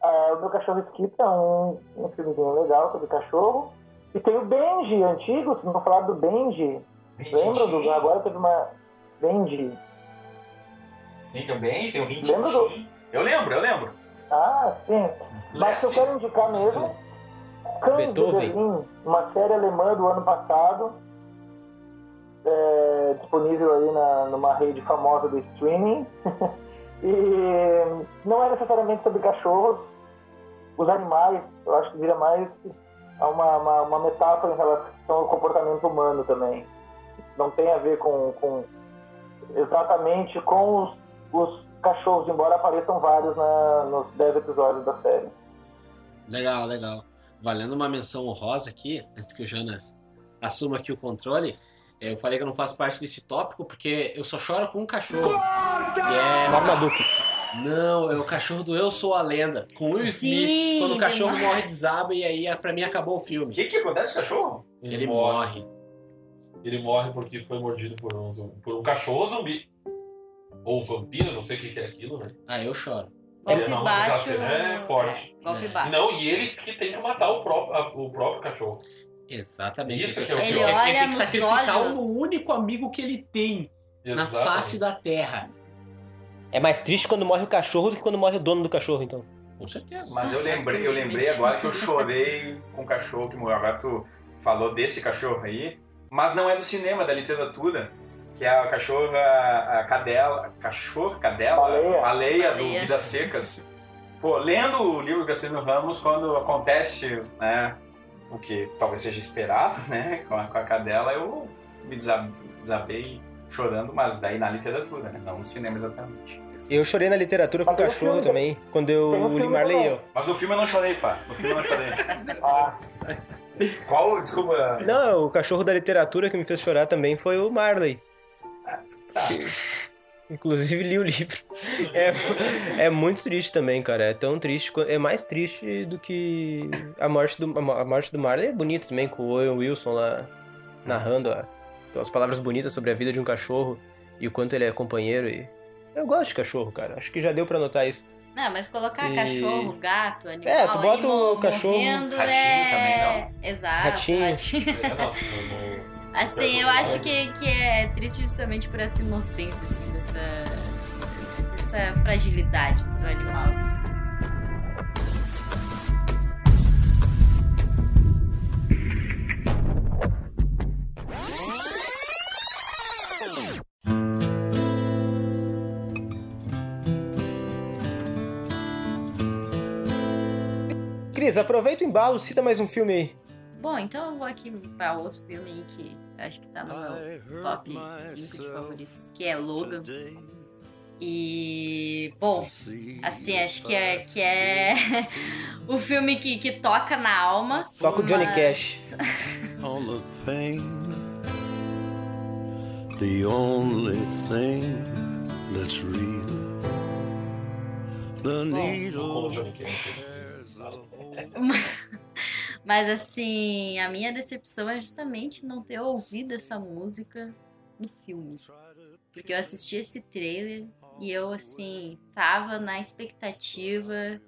É, o Meu Cachorro Skip é um, um filmezinho legal sobre cachorro. E tem o Benji, antigo, vocês não falaram do Benji. Lembram do. Agora teve uma. Benji. Sim, tem o Benji, tem o Lembra do- Eu lembro, eu lembro. Ah, sim. Mas se eu Lassie. quero indicar mesmo, Cães de Beethoven. Berlim, uma série alemã do ano passado, é, disponível aí na, numa rede famosa do streaming. e não é necessariamente sobre cachorros, os animais, eu acho que vira mais uma, uma, uma metáfora em relação ao comportamento humano também. Não tem a ver com, com exatamente com os, os cachorros, embora apareçam vários na, nos 10 episódios da série. Legal, legal. Valendo uma menção honrosa aqui, antes que o Jonas assuma aqui o controle, eu falei que eu não faço parte desse tópico porque eu só choro com um cachorro. Que é. Marmaduke. Não, é o cachorro do Eu Sou a Lenda, com Will Sim, Smith, quando o cachorro demais. morre desaba e aí pra mim acabou o O filme. que, que acontece com o cachorro? Ele morre. Ele morre porque foi mordido por um, zumbi- por um cachorro zumbi. Ou vampiro, não sei o que que é aquilo, né? Ah, eu choro. Golpe Ele- não, mas aquela baixo. cena é forte. é, golpe É. Baixo. não, e ele que tem que matar o próprio, a- o próprio cachorro. Exatamente. Isso ele que é o tem pior. que- Ele olha tem que sacrificar olhos. o único amigo que ele tem na Exatamente. face da terra. É mais triste quando morre o cachorro do que quando morre o dono do cachorro, então. Com certeza. Mas eu lembrei, eu lembrei agora que eu chorei com o cachorro que morreu. Agora tu falou desse cachorro aí, mas não é do cinema, é da literatura. Que é a cachorra, a cadela, cachorro, cadela, Baleia. baleia do Baleia. Vidas Secas. Pô, lendo o livro do Graciliano Ramos, quando acontece, né, o que talvez seja esperado, né, com a, com a cadela, eu me desa- desabei chorando, mas daí na literatura, né, não no cinema exatamente. Eu chorei na literatura com o cachorro filme- também, quando eu li Marley eu. Mas no filme eu não chorei, Fá. No filme eu não chorei. Ah, Qual, desculpa, Não, o cachorro da literatura que me fez chorar também foi o Marley. Inclusive li o livro. É, é muito triste também, cara. É tão triste. É mais triste do que a morte do, a morte do Marley. É bonito também, com o Owen Wilson lá narrando a- as palavras bonitas sobre a vida de um cachorro e o quanto ele é companheiro. E... Eu gosto de cachorro, cara. Acho que já deu pra notar isso. Não, mas colocar E- cachorro, gato, animal. É, tu bota aí, o cachorro- morrendo Ratinho é... também, Exato, Ratinho. ratinho. É, nossa, no- Assim, eu acho que, que é triste justamente por essa inocência, assim, dessa, dessa fragilidade do animal. Cris, aproveita o embalo, cita mais um filme aí. Bom, então eu vou aqui pra outro filme aí que acho que tá no meu top 5 de favoritos, que é Logan. E, bom, assim, acho que é, que é o filme que, que toca na alma. Toca o Johnny on the only thing that's real. The needle. Mas assim, a minha decepção é justamente não ter ouvido essa música no filme. Porque eu assisti esse trailer e eu, assim, tava na expectativa.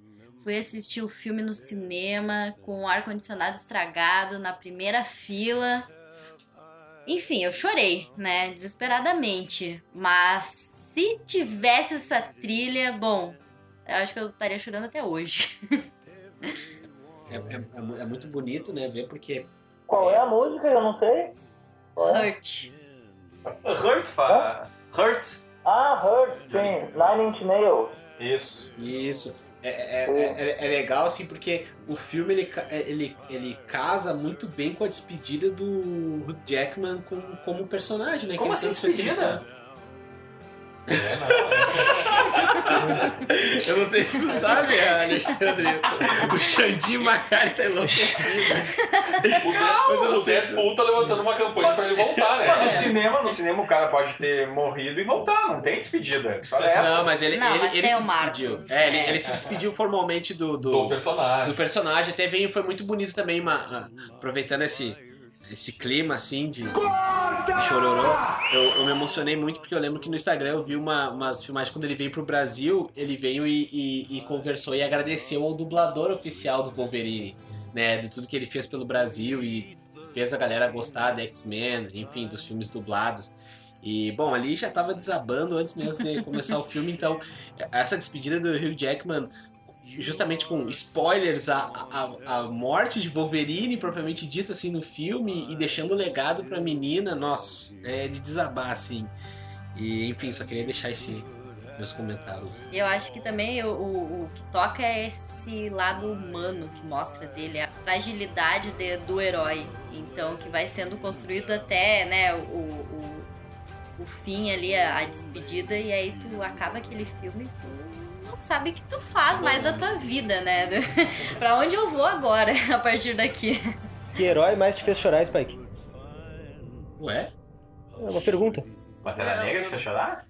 Fui assistir o filme no cinema com o ar-condicionado estragado na primeira fila. Enfim, eu chorei, né? Desesperadamente. Mas se tivesse essa trilha, bom, eu acho que eu estaria chorando até hoje. É, é- é é muito bonito, né? Ver porque Qual é a música? Eu não sei. É? Hurt. Hurt, fa... Hurt. Ah, Hurt, sim. Nine Inch Nails. Isso. Isso. É, é, é, é legal, assim, porque o filme ele, ele, ele casa muito bem com a despedida do Hugh Jackman com, como personagem, né? Que Como assim despedida? É, não. Eu não sei se tu sabe, Alexandre. O Xandi Macari tá enlouquecido. Mas eu O não sei. Deadpool tá levantando uma campanha pra ele voltar, Mas no né? cinema, no cinema o cara pode ter morrido e voltar, não tem despedida. Só é essa. Não, mas ele, Não, ele, mas ele se despediu. É, ele, É. ele se despediu formalmente do, do, Do personagem. do personagem. Até veio, foi muito bonito também, uma- ah, aproveitando esse, esse clima assim de, de chororô. Eu, eu me emocionei muito porque eu lembro que no Instagram eu vi uma, umas filmagens quando ele veio pro Brasil. Ele veio e, e- e conversou e agradeceu ao dublador oficial do Wolverine, né? De tudo que ele fez pelo Brasil e fez a galera gostar de X-Men, enfim, dos filmes dublados. E, bom, ali já tava desabando antes mesmo de começar o filme, então essa despedida do Hugh Jackman, justamente com spoilers, a, a, a morte de Wolverine, propriamente dita assim no filme, e deixando o legado pra menina, nossa, é de desabar, assim. E, enfim, só queria deixar esse meus comentários. Eu acho que também o, o, o que toca é esse lado humano que mostra dele, a fragilidade de- do herói. Então, que vai sendo construído até, né, o, o, o fim ali, a, a despedida, e aí tu acaba aquele filme, tu não sabe o que tu faz mais da tua vida, né? pra onde eu vou agora, a partir daqui. Que herói mais te fez chorar, Spike? Ué? É uma pergunta. Pantera Negra te fez chorar?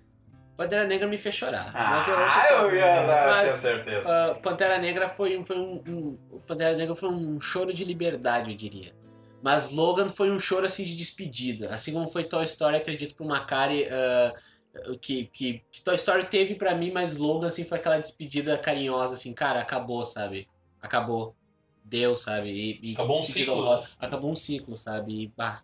Pantera Negra me fez chorar. Ah, mas eu, eu ia dar, Mas, tinha certeza. Ah, Pantera Negra foi um, foi um, um- o Pantera Negra foi um choro de liberdade, eu diria. Mas Logan foi um choro assim de despedida, assim como foi Toy Story, acredito que o Macari ah, que, que, que Toy Story teve pra mim, mas Logan assim foi aquela despedida carinhosa assim, cara, acabou, sabe? Acabou. Deu, sabe? E, e Acabou um ciclo, honrosa. Acabou um ciclo, sabe? E, bah,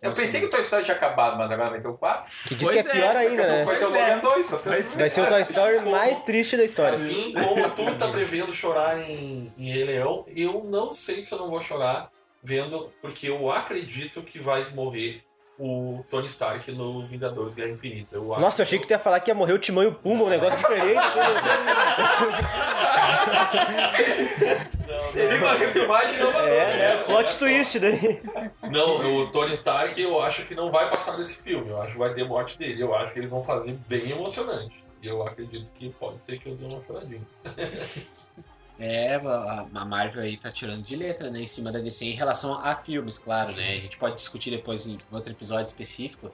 Eu pensei que o Toy Story tinha acabado, mas agora vai ter o 4. Que diz Pois que é pior é, ainda, né? Vai ter o é. Logan 2. Tá Pois Vai ser o Toy Story mais triste da história. Assim como tu tá prevendo chorar em, em Rei Leão, eu não sei se eu não vou chorar vendo, porque eu acredito que vai morrer o Tony Stark no Vingadores Guerra Infinita. Eu acho Nossa, eu achei que tu ia falar que ia morrer o Timão e o Pumba, um negócio diferente. Não, Seria uma refilmagem não É, né? Plot twist daí. Não, o Tony Stark eu acho que não vai passar desse filme. Eu acho que vai ter morte dele. Eu acho que eles vão fazer bem emocionante. E eu acredito que pode ser que eu dê uma choradinha. É, a a Marvel aí tá tirando de letra, né, em cima da DC em relação a filmes, claro, né? A gente pode discutir depois em outro episódio específico,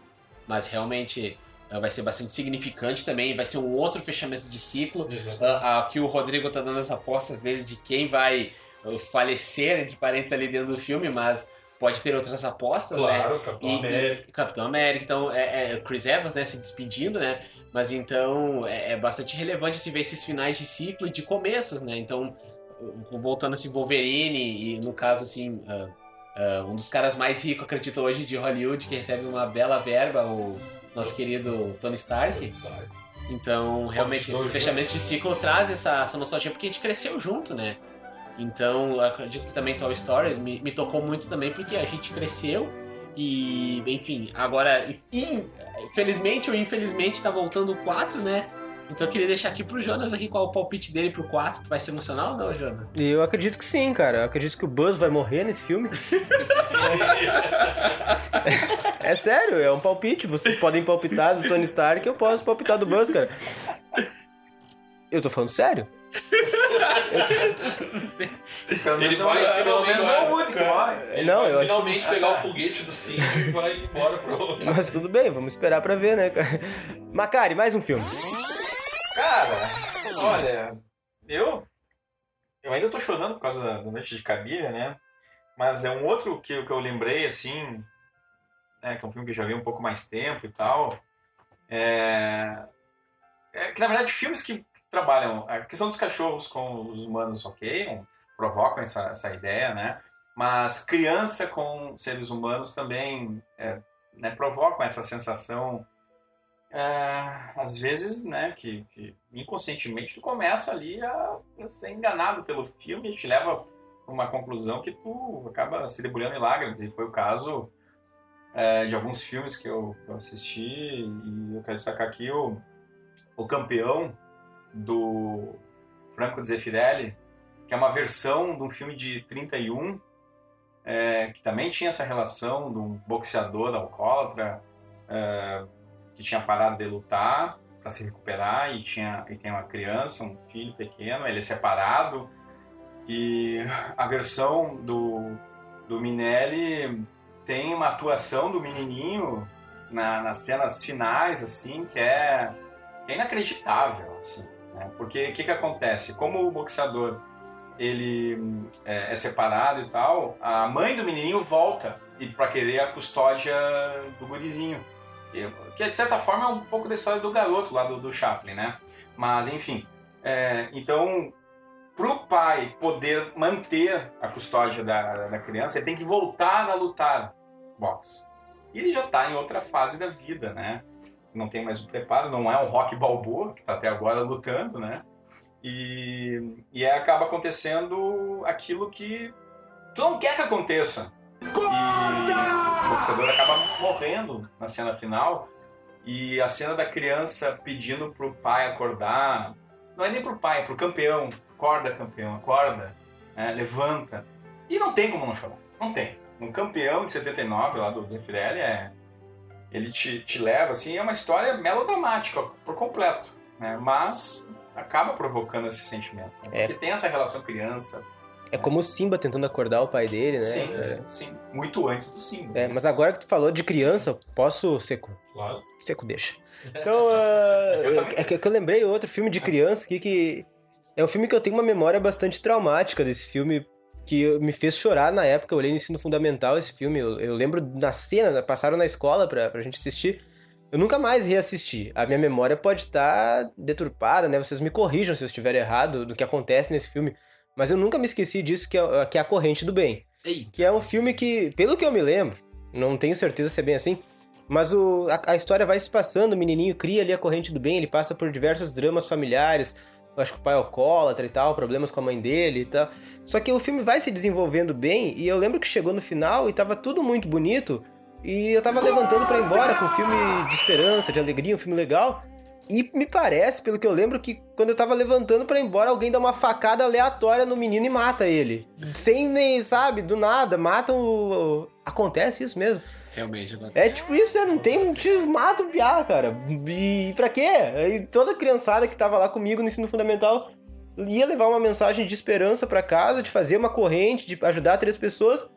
mas realmente eh, vai ser bastante significante também, vai ser um outro fechamento de ciclo. Ah, Aqui o Rodrigo tá dando as apostas dele de quem vai eh, falecer, entre parênteses, ali dentro do filme, mas pode ter outras apostas, né? Claro, Capitão E- América. e Capitão América, então é, é Chris Evans, né, se despedindo, né? Mas então é, é bastante relevante se ver esses finais de ciclo e de começos, né? Então, voltando assim, Wolverine, e no caso, assim, ah, ah, um dos caras mais ricos, acredito hoje, de Hollywood, que recebe uma bela verba, o nosso querido Tony Stark. Então, realmente, esses dois. fechamentos de ciclo trazem essa, essa nostalgia, porque a gente cresceu junto, né? Então, eu acredito que também Toy Stories me, me tocou muito também, porque a gente cresceu e, enfim, agora, in- felizmente ou infelizmente, tá voltando o 4, né? Então eu queria deixar aqui pro Jonas aqui qual é o palpite dele pro 4. Tu vai ser emocional ou não, Jonas? Eu acredito que sim, cara. Eu acredito que o Buzz vai morrer nesse filme. É sério, é um palpite. Vocês podem palpitar do Tony Stark, eu posso palpitar do Buzz, cara. Eu tô falando sério? Pelo menos, Ele vai pelo menos é o finalmente- único, vai. Ele Não, vai eu acho- finalmente pegar Ah, o tá. foguete do sítio e vai embora pro. Mas tudo bem, vamos esperar pra ver, né, cara? Macari, mais um filme. Cara, olha, eu eu ainda tô chorando por causa da Noite de Cabiria, né? Mas é um outro que, que eu lembrei, assim, né, que é um filme que eu já vi um pouco mais tempo e tal. É, é que, na verdade, filmes que trabalham a questão dos cachorros com os humanos, ok, provocam essa, essa ideia, né? Mas criança com seres humanos também é, né, provocam essa sensação é, às vezes, né, que, que inconscientemente tu começa ali a, a ser enganado pelo filme, te leva pra uma conclusão que tu acaba se debulhando em lágrimas. E foi o caso é, de alguns filmes que eu, que eu assisti. E eu quero destacar aqui o, o Campeão, do Franco Zeffirelli, que é uma versão de um filme de 31, é, que também tinha essa relação de um boxeador alcoólatra é, que tinha parado de lutar para se recuperar e tinha e tem uma criança, um filho pequeno, ele é separado. E a versão do, do Minelli tem uma atuação do menininho na, nas cenas finais assim que é, é inacreditável assim, né? porque o que que acontece? Como o boxeador ele é, é separado e tal, a mãe do menininho volta e para querer a custódia do gurizinho. Que de certa forma é um pouco da história do garoto lá do, do Chaplin, né? Mas enfim, é, então para o pai poder manter a custódia da, da criança, ele tem que voltar a lutar boxe. E ele já está em outra fase da vida, né? Não tem mais o preparo, não é um rock balboa, que está até agora lutando, né? E, e acaba acontecendo aquilo que tu não quer que aconteça. E o boxeador acaba morrendo na cena final. E a cena da criança pedindo pro pai acordar, não é nem pro pai, é pro campeão. Acorda, campeão, acorda, né, levanta. E não tem como não chorar, não tem. Um campeão de 79 lá do Zeffirelli, é, ele te, te leva, assim, é uma história melodramática por completo, né? Mas acaba provocando esse sentimento. Né? É. Porque tem essa relação criança. É como o Simba tentando acordar o pai dele, né? Sim, É. sim. Muito antes do Simba. É, mas agora que tu falou de criança, posso, Seco? Claro. Seco deixa. Então, Eu também. é que que eu lembrei outro filme de criança aqui que é um filme que eu tenho uma memória bastante traumática desse filme que me fez chorar na época. Eu olhei no ensino fundamental esse filme. Eu, eu lembro da cena, passaram na escola pra, pra gente assistir. Eu nunca mais reassisti. A minha memória pode estar deturpada, né? Vocês me corrijam se eu estiver errado do que acontece nesse filme. Mas eu nunca me esqueci disso, que é, que é A Corrente do Bem. Ei, Que é um filme que, pelo que eu me lembro, não tenho certeza se é bem assim, mas o, a, a história vai se passando, o menininho cria ali a corrente do bem, ele passa por diversos dramas familiares, acho que o pai é alcoólatra e tal, problemas com a mãe dele e tal. Só que o filme vai se desenvolvendo bem, e eu lembro que chegou no final e tava tudo muito bonito, e eu tava levantando pra ir embora com um filme de esperança, de alegria, um filme legal. E me parece, pelo que eu lembro, que quando eu tava levantando pra ir embora, alguém dá uma facada aleatória no menino e mata ele. Sem nem, sabe, do nada, matam o. Acontece isso mesmo. Realmente. agora- É tipo isso, né? Não tem. te- Mata o piá, cara. E pra quê? Aí toda criançada que tava lá comigo no ensino fundamental ia levar uma mensagem de esperança pra casa, de fazer uma corrente, de ajudar três pessoas.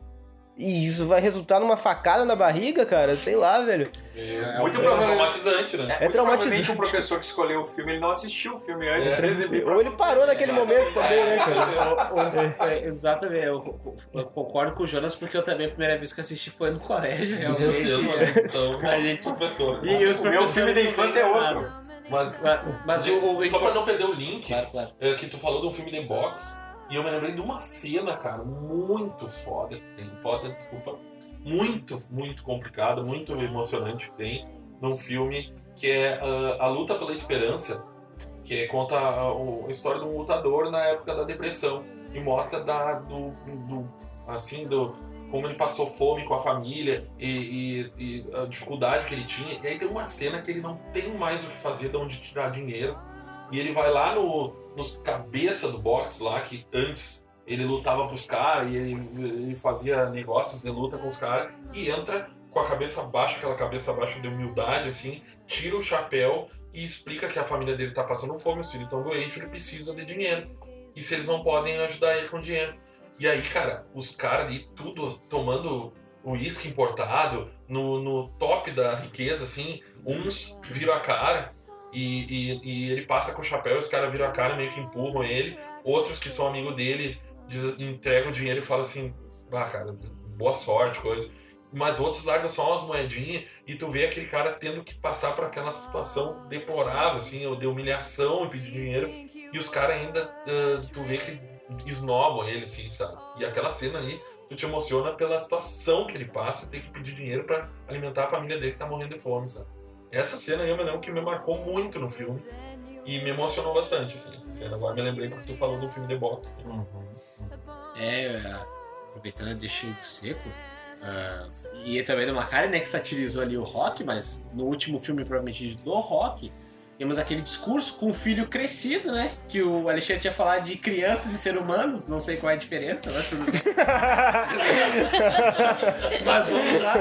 E isso vai resultar numa facada na barriga, cara? Sei lá, velho. É, Muito é provavelmente- traumatizante, né? É, muito traumatizante. provavelmente o professor que escreveu o filme, ele não assistiu o filme antes É. de exibir Ou ele parou naquele momento também, né, cara? É, exatamente, eu, eu concordo com o Jonas porque eu também a primeira vez que assisti foi no colégio, Meu realmente. Deus, então, A gente- professor. E os O meu filme da infância é outro. nada. Mas, Mas, mas o, o só pra não perder o link, Claro, claro. é, que tu falou do filme The Box, e eu me lembrei de uma cena, cara, muito foda, tem, foda, desculpa, muito, muito complicada, muito emocionante que tem num filme que é ah, A Luta pela Esperança, que conta a, o- a história de um lutador na época da depressão e mostra da, do, do- assim, do como ele passou fome com a família e, e- e a dificuldade que ele tinha. E aí tem uma cena que ele não tem mais o que fazer, de onde tirar dinheiro. E ele vai lá no, nos cabeça do boxe lá, que antes ele lutava pros caras e ele, ele fazia negócios de luta com os caras, e entra com a cabeça baixa, aquela cabeça baixa de humildade, assim, tira o chapéu e explica que a família dele tá passando fome, os filhos estão doentes, ele precisa de dinheiro. E se eles não podem ajudar ele com dinheiro. E aí, cara, os caras ali tudo tomando uísque importado, no, no top da riqueza, assim, uns viram a cara e, e, e ele passa com o chapéu, os caras viram a cara, meio que empurram ele, outros que são amigos dele diz- entregam o dinheiro e falam assim, ah, cara, boa sorte, coisa. Mas outros largam só umas moedinhas e tu vê aquele cara tendo que passar por aquela situação deplorável, assim, de humilhação e pedir dinheiro. E os caras ainda, ah, tu vê que esnobam ele, assim, sabe? E aquela cena ali, tu te emociona pela situação que ele passa, ter que pedir dinheiro pra alimentar a família dele que tá morrendo de fome, sabe? Essa cena aí eu me lembro que me marcou muito no filme e me emocionou bastante, assim, essa cena. Agora me lembrei porque tu falou do filme The Box. né? É, aproveitando a deixa do seco. ah, e também do Macari, né, que satirizou ali o rock, mas no último filme, provavelmente, do rock, temos aquele discurso com o filho crescido, né? Que o Alexandre tinha falado de crianças e seres humanos, não sei qual é a diferença, mas tudo bem. mas vamos lá.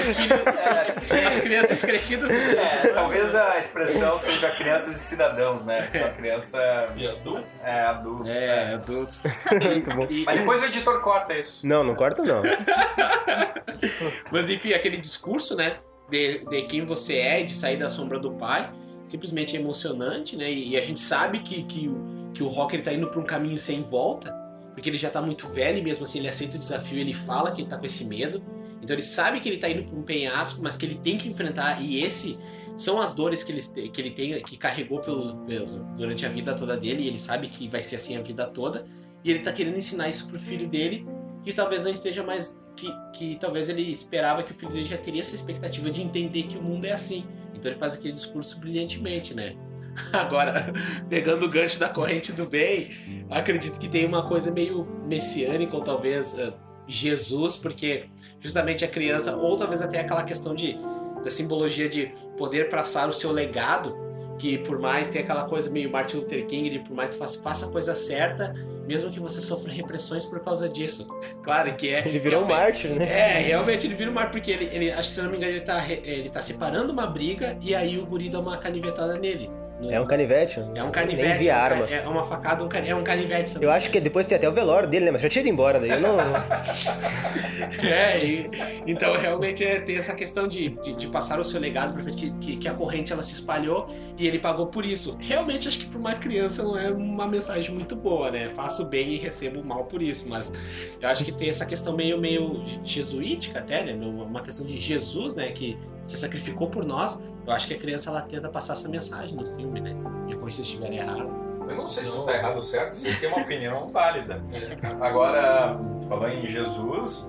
Os filhos, as, as crianças crescidas e seres É, talvez a expressão seja crianças e cidadãos, né? A criança E adultos? é adulto. É, adultos. Muito bom. E- Mas depois o editor corta isso. Não, não corta não. Mas enfim, aquele discurso, né? De, de quem você é e de sair da sombra do pai, simplesmente emocionante, né? E, a gente sabe que, que, que o Rock ele tá indo pra um caminho sem volta, porque ele já tá muito velho e mesmo assim ele aceita o desafio, ele fala que ele tá com esse medo. Então ele sabe que ele tá indo pra um penhasco, mas que ele tem que enfrentar, e esse são as dores que ele, que ele tem, que carregou pelo, pelo- durante a vida toda dele, e ele sabe que vai ser assim a vida toda, e ele tá querendo ensinar isso pro filho dele, que talvez não esteja mais. Que, que talvez ele esperava que o filho dele já teria essa expectativa de entender que o mundo é assim. Então ele faz aquele discurso brilhantemente, né? Agora, pegando o gancho da corrente do bem, acredito que tem uma coisa meio messiânica, ou talvez ah, Jesus, porque justamente a criança, ou talvez até aquela questão de da simbologia de poder passar o seu legado, que por mais tem aquela coisa meio Martin Luther King, de por mais faça, faça a coisa certa, mesmo que você sofra repressões por causa disso. Claro que é. Ele virou um mártir, né? é, realmente ele vira um mar, porque ele, ele acho que se não me engano, ele tá, ele tá separando uma briga e aí o guri dá uma canivetada nele. É um canivete. é um Nem canivete. vi é, um arma. é uma facada, um ca- é um canivete. Eu acho que depois tem até o velório dele, né? Mas já tinha ido embora daí. Eu não... É, e- então realmente é, tem essa questão de, de, de passar o seu legado frente, que, que, que a corrente ela se espalhou e ele pagou por isso. Realmente acho que para uma criança não é uma mensagem muito boa, né? Faço bem e recebo mal por isso, mas eu acho que tem essa questão meio, meio jesuítica até, né? Uma questão de Jesus, né? Que se sacrificou por nós. Eu acho que a criança ela tenta passar essa mensagem no filme, né? Me corrija se estiver errado. Eu não sei se tu tá errado ou certo, você tem uma opinião válida. É. Agora, falou em Jesus,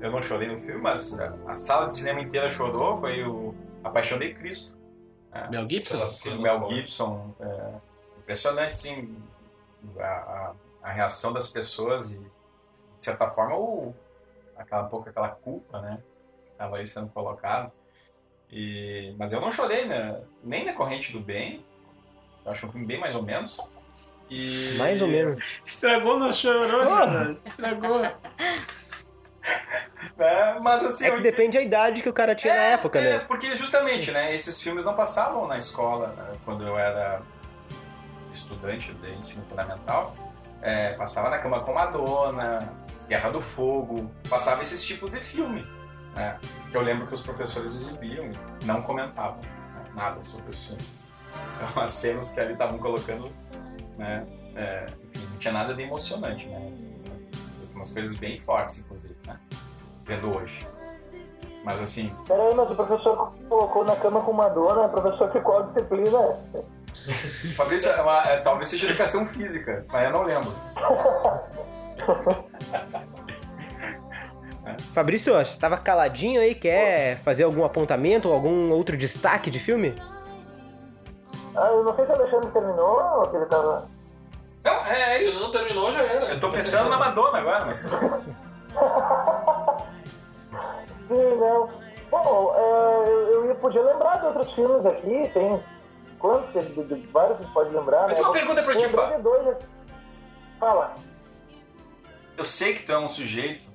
eu não chorei no filme, mas a sala de cinema inteira chorou, foi o A Paixão de Cristo. Mel Gibson? Mel. Gibson, é, impressionante, sim, a, a- a reação das pessoas e, de certa forma, o, aquela, um pouco aquela culpa, né, que estava aí sendo colocado. E, mas eu não chorei, né, nem na Corrente do Bem, eu acho um filme bem mais ou menos. E, Mais ou menos. Estragou, não chorou, Jonathan. Estragou. É, mas assim, É eu que depende da idade que o cara tinha na época, é, né? Porque justamente, né, esses filmes não passavam na escola né, quando eu era estudante de ensino fundamental. É, passava na cama com Madonna, Guerra do Fogo, passava esses tipos de filme. Né, que eu lembro que os professores exibiam e não comentavam né, nada sobre os filmes. Então, as cenas que ali estavam colocando, né, é, enfim, não tinha nada de emocionante, né? Umas coisas bem fortes, inclusive, né? Vendo hoje. Mas assim, Peraí, mas o professor colocou na cama com uma dona, o professor ficou a disciplina. Fabrício, é uma- é, talvez seja educação física, mas eu não lembro. Fabrício, você tava caladinho aí, quer fazer algum apontamento, algum outro destaque de filme? Ah, eu não sei se o Alexandre terminou ou se ele tava. Não, é, é Se isso. não terminou, já era. Eu tô pensando na Madonna agora, mas. Sim, não. Bom, é, eu, eu ia- podia lembrar de outros filmes aqui, tem quantos? De, de- de vários que você pode lembrar, Eu né? tenho uma pergunta pra ti, dois aqui. Fala. Eu sei que tu é um sujeito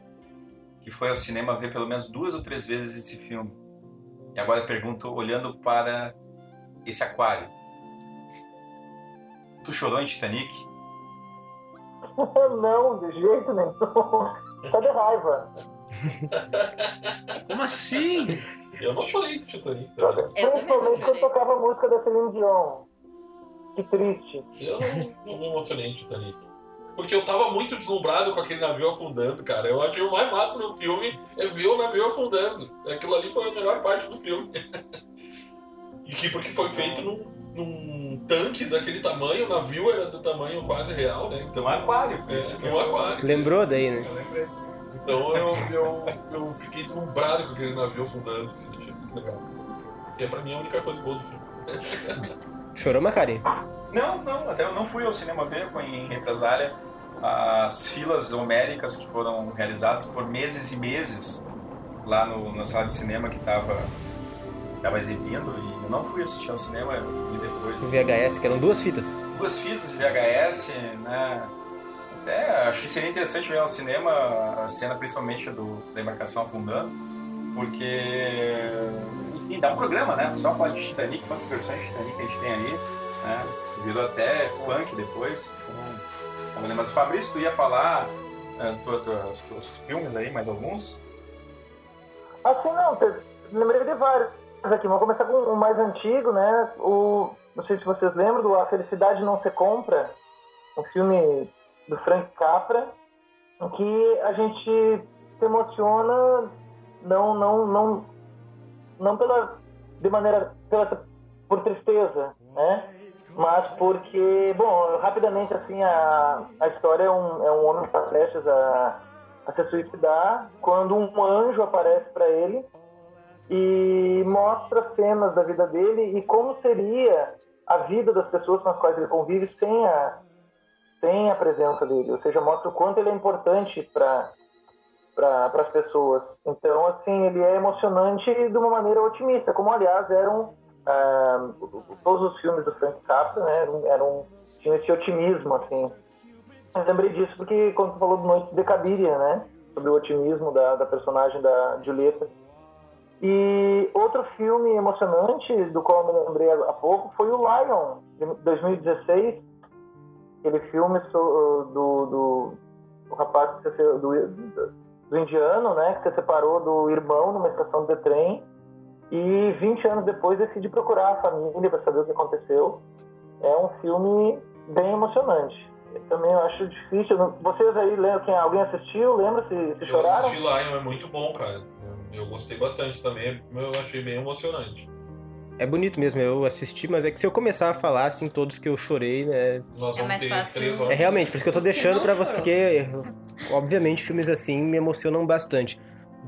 que foi ao cinema ver pelo menos duas ou três vezes esse filme. E agora eu pergunto, olhando para esse aquário. Tu chorou em Titanic? não, de jeito nenhum. Só de raiva. Como assim? Eu não chorei do Titanic. Principalmente quando chorei. tocava a música da Celine Dion. Que triste. Eu não, não me emocionei em Titanic. Porque eu tava muito deslumbrado com aquele navio afundando, cara. Eu achei o mais massa no filme é ver o navio afundando. Aquilo ali foi a melhor parte do filme. e que porque foi feito num, num tanque daquele tamanho, o navio era do tamanho quase real, né? Então, Um aquário, é, isso que um aquário. Lembrou daí, né? Eu lembrei. Então eu, eu, eu fiquei deslumbrado com aquele navio afundando. Assim, achei muito legal. E é pra mim a única coisa boa do filme. Chorou, Macari? Não, não, até eu não fui ao cinema ver, em represália as filas homéricas que foram realizadas por meses e meses lá no, na sala de cinema que estava tava exibindo e eu não fui assistir ao cinema vi depois VHS, que eram duas fitas. duas fitas de VHS, né? Até acho que seria interessante ver ao cinema a cena principalmente do, da embarcação afundando, porque, enfim, dá um programa, né? Só falar de Titanic, quantas versões de Titanic a gente tem ali, né? Virou até funk depois. Valendo. mas Fabrício, tu ia falar tu- tu- os filmes aí, mais alguns? Assim, não, lembrei de vários aqui. Vamos começar com o mais antigo, né? O, não sei se vocês lembram do A Felicidade Não Se Compra, um filme do Frank Capra, em que a gente se emociona não, não, não, não pela, de maneira, pela, por tristeza, né? Mas porque, bom, rapidamente assim, a, a história é um, é um homem que está prestes a, a se suicidar quando um anjo aparece para ele e mostra cenas da vida dele e como seria a vida das pessoas com as quais ele convive sem a, sem a presença dele. Ou seja, mostra o quanto ele é importante para para as pessoas. Então, assim, ele é emocionante de uma maneira otimista, como aliás eram ah, todos os filmes do Frank Capra, né? Eram, eram tinham esse otimismo, assim. Eu lembrei disso porque quando tu falou do Noite de Cabiria, né? Sobre o otimismo da, da personagem da Julieta. E outro filme emocionante, do qual eu me lembrei há pouco, foi o Lion, de 2016. Aquele filme do, do, do rapaz que se, do, do indiano, né? Que se separou do irmão numa estação de trem. E 20 anos depois decide procurar a família para saber o que aconteceu. É um filme bem emocionante. Eu também eu acho difícil. Vocês aí, lembram, quem, alguém assistiu? Lembra se, se Eu choraram? assisti Lion, é muito bom, cara. Eu, eu gostei bastante também, eu achei bem emocionante. É bonito mesmo, eu assisti, mas é que se eu começar a falar, assim, todos que eu chorei, né? Nós É vamos mais ter fácil. três É horas. realmente, por isso que eu tô deixando pra você, porque, obviamente, filmes assim me emocionam bastante.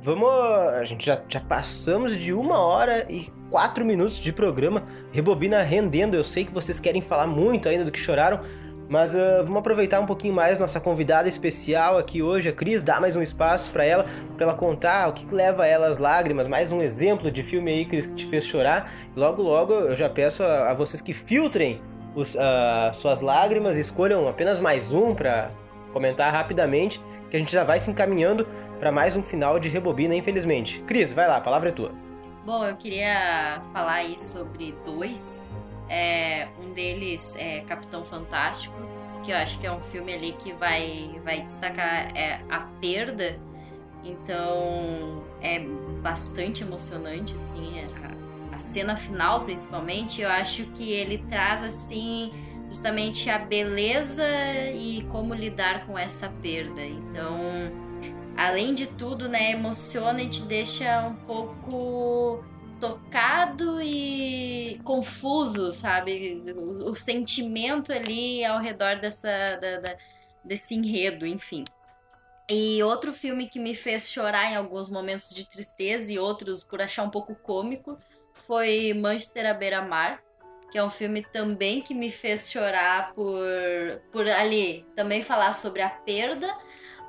Vamos. A gente já, já passamos de uma hora e quatro minutos de programa. Rebobina rendendo. Eu sei que vocês querem falar muito ainda do que choraram. Mas ah, vamos aproveitar um pouquinho mais nossa convidada especial aqui hoje, a Cris, dar mais um espaço pra ela, pra ela contar o que que leva ela às lágrimas, mais um exemplo de filme aí, Cris, que te fez chorar. Logo, logo, eu já peço a, a vocês que filtrem os, ah, suas lágrimas, escolham apenas mais um pra comentar rapidamente, que a gente já vai se encaminhando pra mais um final de Rebobina, infelizmente. Cris, vai lá, a palavra é tua. Bom, eu queria falar aí sobre dois. É, um deles é Capitão Fantástico, que eu acho que é um filme ali que vai, vai destacar é, a perda. Então é bastante emocionante, assim, a, a cena final principalmente. Eu acho que ele traz assim justamente a beleza e como lidar com essa perda. Então além de tudo, né, emociona e te deixa um pouco tocado e confuso, sabe? O, o sentimento ali ao redor dessa, da- da- desse enredo, enfim. E outro filme que me fez chorar em alguns momentos de tristeza e outros por achar um pouco cômico foi Manchester à beira-mar, que é um filme também que me fez chorar por, por ali também falar sobre a perda,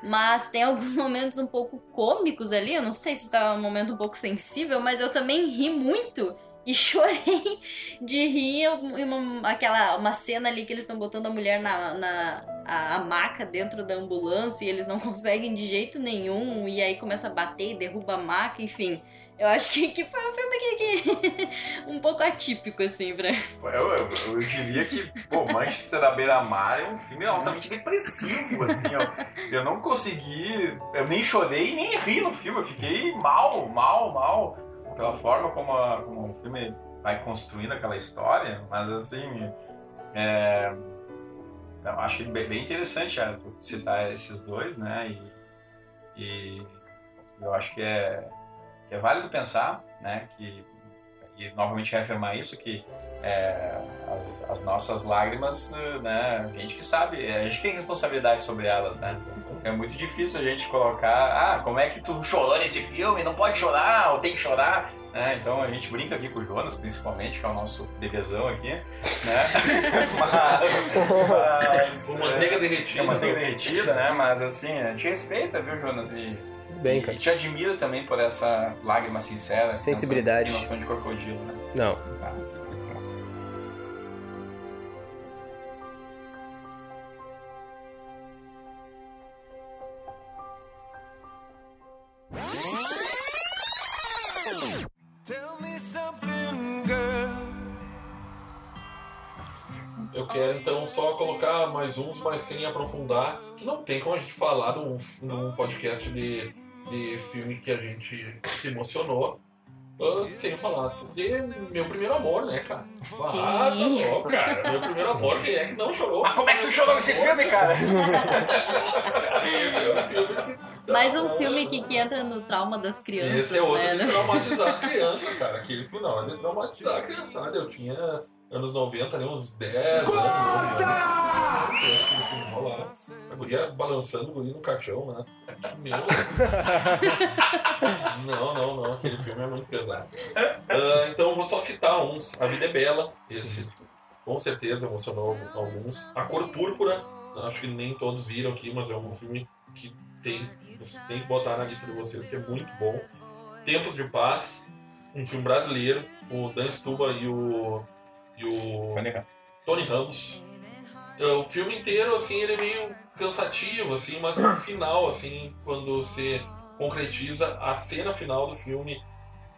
mas tem alguns momentos um pouco cômicos ali. Eu não sei se está um momento um pouco sensível, mas eu também ri muito e chorei de rir uma, aquela, uma cena ali que eles estão botando a mulher na, na a, a maca dentro da ambulância e eles não conseguem de jeito nenhum, e aí começa a bater e derruba a maca, enfim. Eu acho que, que foi um filme que, que um pouco atípico, assim, pra. Eu, eu, eu diria que, pô, Manchester da Beira-Mar é um filme altamente depressivo, assim, ó. Eu não consegui, eu nem chorei nem ri no filme, eu fiquei mal, mal, mal, pela forma como, a- como o filme vai construindo aquela história, mas assim, é, acho que bem, bem interessante é, citar esses dois, né, e, e eu acho que é, que é válido pensar, né, que, e novamente reafirmar isso, que é, as, as nossas lágrimas, né? A gente que sabe, a gente tem responsabilidade sobre elas, né? É muito difícil a gente colocar, ah, como é que tu chorou nesse filme? Não pode chorar, ou tem que chorar. né? Então a gente brinca aqui com o Jonas, principalmente, que é o nosso bebezão aqui, né? mas, mas, manteiga derretida. É manteiga derretida, né? Mas assim, a gente respeita, viu, Jonas? E, Bem, e, cara. e te admira também por essa lágrima sincera. noção- Sensibilidade. Tem noção de crocodilo, né? Não. Tá. Tell me something, girl. Eu quero então só colocar mais uns, mas sem aprofundar, que não tem como a gente falar num, num podcast de, de filme que a gente se emocionou. ah, sem falar de meu primeiro amor, né, cara? Ah, tá Sim. louco, cara. Meu primeiro amor, quem é que não chorou? Mas como é que tu chorou nesse filme, cara? Esse é um filme que dá Mais um filme que, que entra no trauma das crianças, Esse é outro né? de traumatizar as crianças, cara. Aquele final é de traumatizar a criançada. Eu tinha anos 90, ali, uns 10 anos, 11 anos. Aquele filme rolar. A guria balançando o guri no caixão, né? Meu. Não, não, não. Aquele filme é muito pesado. Ah, então eu vou só citar uns. A Vida é Bela. Esse com certeza emocionou alguns. A Cor Púrpura. Acho que nem todos viram aqui, mas é um filme que tem, vocês têm que botar na lista de vocês, que é muito bom. Tempos de Paz, um filme brasileiro, o Dan Stuba e o, e o Tony Ramos. É, O filme inteiro, assim, ele é meio cansativo, assim, mas no final, assim, quando você concretiza a cena final do filme,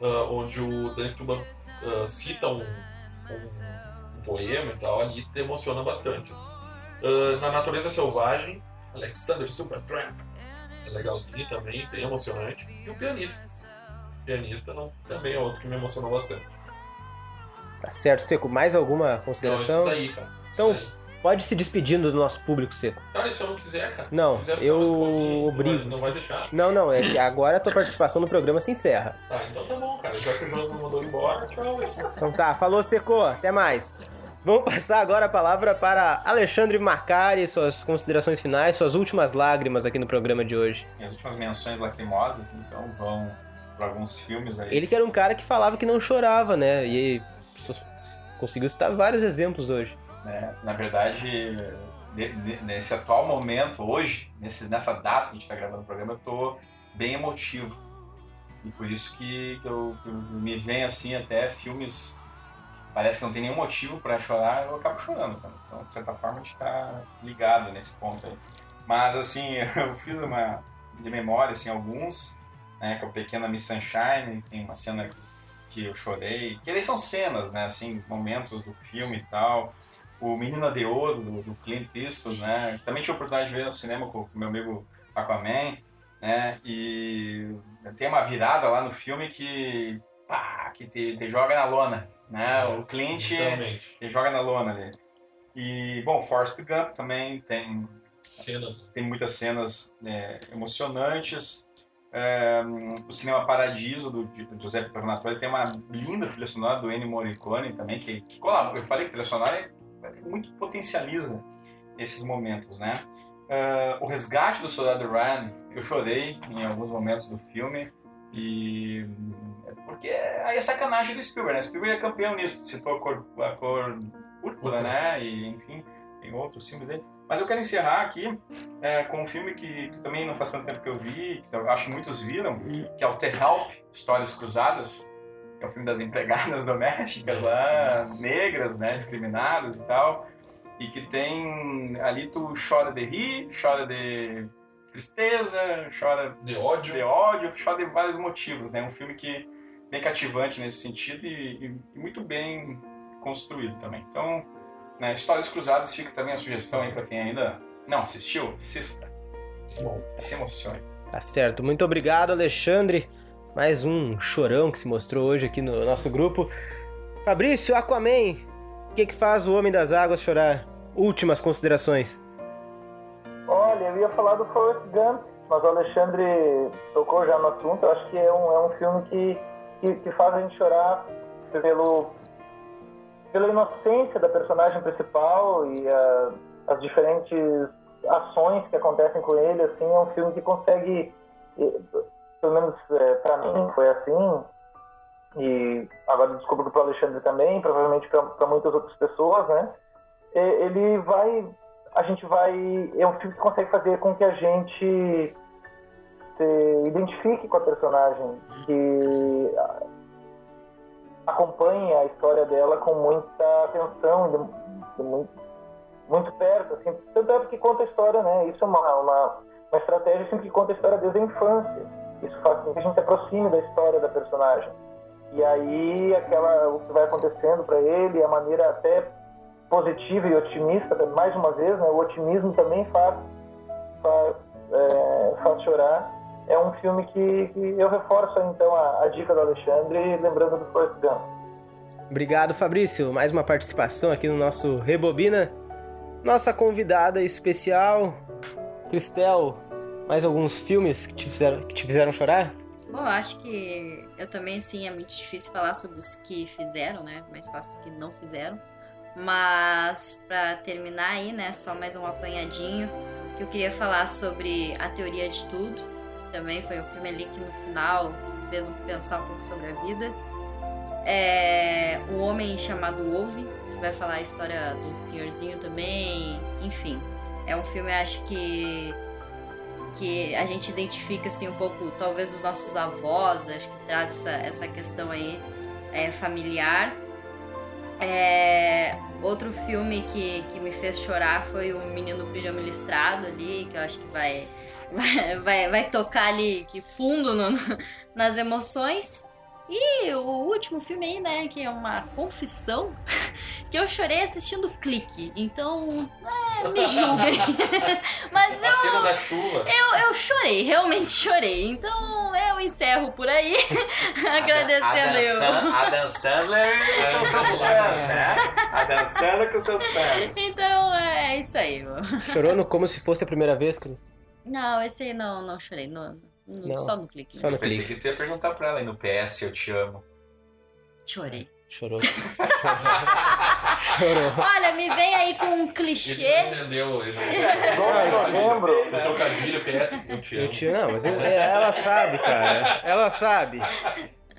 ah, onde o Dan Stuba ah, cita um, um, um poema e tal, ali te emociona bastante. Ah, na Natureza Selvagem, Alexander Supertramp, é legalzinho também, bem emocionante. E o Pianista. O Pianista não, também é outro que me emocionou bastante. Tá certo, Seco. Mais alguma consideração? isso aí, cara. Então, Isso aí. pode se despedindo do nosso público, Seco. Cara, se eu não quiser, cara? Não, Se quiser eu obrigo. Não vai, não vai deixar. Não, não, é que agora a tua participação no programa se encerra. Tá, então tá bom, cara. Já que o Jonas me mandou embora, tchau. aí. Então tá, falou Seco, até mais. Vamos passar agora a palavra para Alexandre Marcari, suas considerações finais, suas últimas lágrimas aqui no programa de hoje. As últimas menções lacrimosas, então, vão para alguns filmes aí. Ele que era um cara que falava que não chorava, né? E conseguiu citar vários exemplos hoje. né? Na verdade, de- de- nesse atual momento, hoje, nesse, nessa data que a gente está gravando o programa, eu tô bem emotivo. E por isso que eu, que eu me vem assim até filmes. Parece que não tem nenhum motivo para chorar, eu acabo chorando. Cara. Então, de certa forma, a gente está ligado nesse ponto aí. Mas, assim, eu fiz uma de memória, assim, alguns, né, que é o Pequena Miss Sunshine, tem uma cena que eu chorei. Que eles são cenas, né, assim, momentos do filme e tal. O Menina de Ouro, do, do Clint Eastwood, né? Também tive a oportunidade de ver no cinema com o meu amigo Aquaman, né? E tem uma virada lá no filme que, pá, que te, te joga na lona, né? O Clint te joga na lona ali. E, bom, Forrest Gump também tem Cenas. né? tem muitas cenas é, emocionantes. É, o Cinema Paradiso, do, Gi- do Giuseppe Tornatore, tem uma linda trilha sonora do Ennio Morricone também, que, que colabora. Eu falei que trilha sonora é, é muito potencializa esses momentos, né? É, o Resgate do Soldado Ryan, eu chorei em alguns momentos do filme, e porque aí é sacanagem do Spielberg, né? Spielberg é campeão nisso, citou a cor, a cor púrpura, né? E, enfim, tem outros filmes dele. Mas eu quero encerrar aqui é, com um filme que, que também não faz tanto tempo que eu vi, que eu acho que muitos viram, que é o The Help, Histórias Cruzadas, que é o filme das empregadas domésticas lá, negras, né, discriminadas e tal, e que tem, ali tu chora de rir, chora de tristeza, chora De ódio. de ódio, tu chora de vários motivos, né, um filme que bem cativante nesse sentido e, e- e muito bem construído também. Então, né, Histórias Cruzadas fica também a sugestão aí pra quem ainda não assistiu, assista. Bom, Se emocione. Tá certo. Muito obrigado, Alexandre. Mais um chorão que se mostrou hoje aqui no nosso grupo. Fabrício Aquaman, o que, que faz o Homem das Águas chorar? Últimas considerações. Olha, eu ia falar do Forrest Gump, mas o Alexandre tocou já no assunto. Eu acho que é um, é um filme que, que, que faz a gente chorar pelo, pela inocência da personagem principal e a- as diferentes ações que acontecem com ele. Assim, é um filme que consegue, pelo menos eh, pra mim foi assim, e agora desculpa para o Alexandre também, provavelmente para muitas outras pessoas, né? Ele vai, a gente vai, é um filme que consegue fazer com que a gente se identifique com a personagem, que acompanhe a história dela com muita atenção, de, de muito, muito perto, assim, tanto é porque conta a história, né? Isso é uma, uma, uma estratégia sempre que conta a história desde a infância. Isso faz com que a gente se aproxime da história da personagem. E aí aquela o que vai acontecendo para ele, a maneira até positiva e otimista, mais uma vez, né? O otimismo também faz faz, é, faz chorar. É um filme que, que eu reforço então a, a dica do Alexandre, lembrando do Forrest Gump. Obrigado, Fabrício. Mais uma participação aqui no nosso Rebobina. Nossa convidada especial, Cristel. Mais alguns filmes que te fizeram, que te fizeram chorar? Bom, eu acho que eu também, assim, é muito difícil falar sobre os que fizeram, né? Mais fácil do que não fizeram. Mas, pra terminar aí, né? Só mais um apanhadinho. Que eu queria falar sobre A Teoria de Tudo. Também foi um filme ali que no final fez eu pensar um pouco sobre a vida. É, o Homem Chamado Ove, que vai falar a história do senhorzinho também. Enfim, é um filme, acho que que a gente identifica assim um pouco, talvez dos nossos avós, acho que traz essa, essa questão aí é, familiar. É, outro filme que, que me fez chorar foi o Menino Pijama Listrado ali, que eu acho que vai, vai, vai, vai tocar ali que fundo no- nas emoções. E o último filme aí, né, que é uma confissão, que eu chorei assistindo Clique. Então, é, me julguem. Mas A cena da chuva. eu, eu chorei, realmente chorei. Então eu encerro por aí, agradecendo eu. a Dan Sandler com seus fãs, né? A Dan Sandler com seus fãs. Então é isso aí. meu. Chorou no como se fosse a primeira vez, Cris? Não, esse aí não, não chorei. No, no- Não, só no clique. só no- Pensei que tu ia perguntar pra ela aí no PS, eu te amo. Chorei. Chorou. Chorou. Olha, me vem aí com um Ele não clichê. entendeu. Ele não 9 de novembro, O trocadilho PS, eu te Eu amo. te... Não, mas eu- ela sabe, cara. Ela sabe.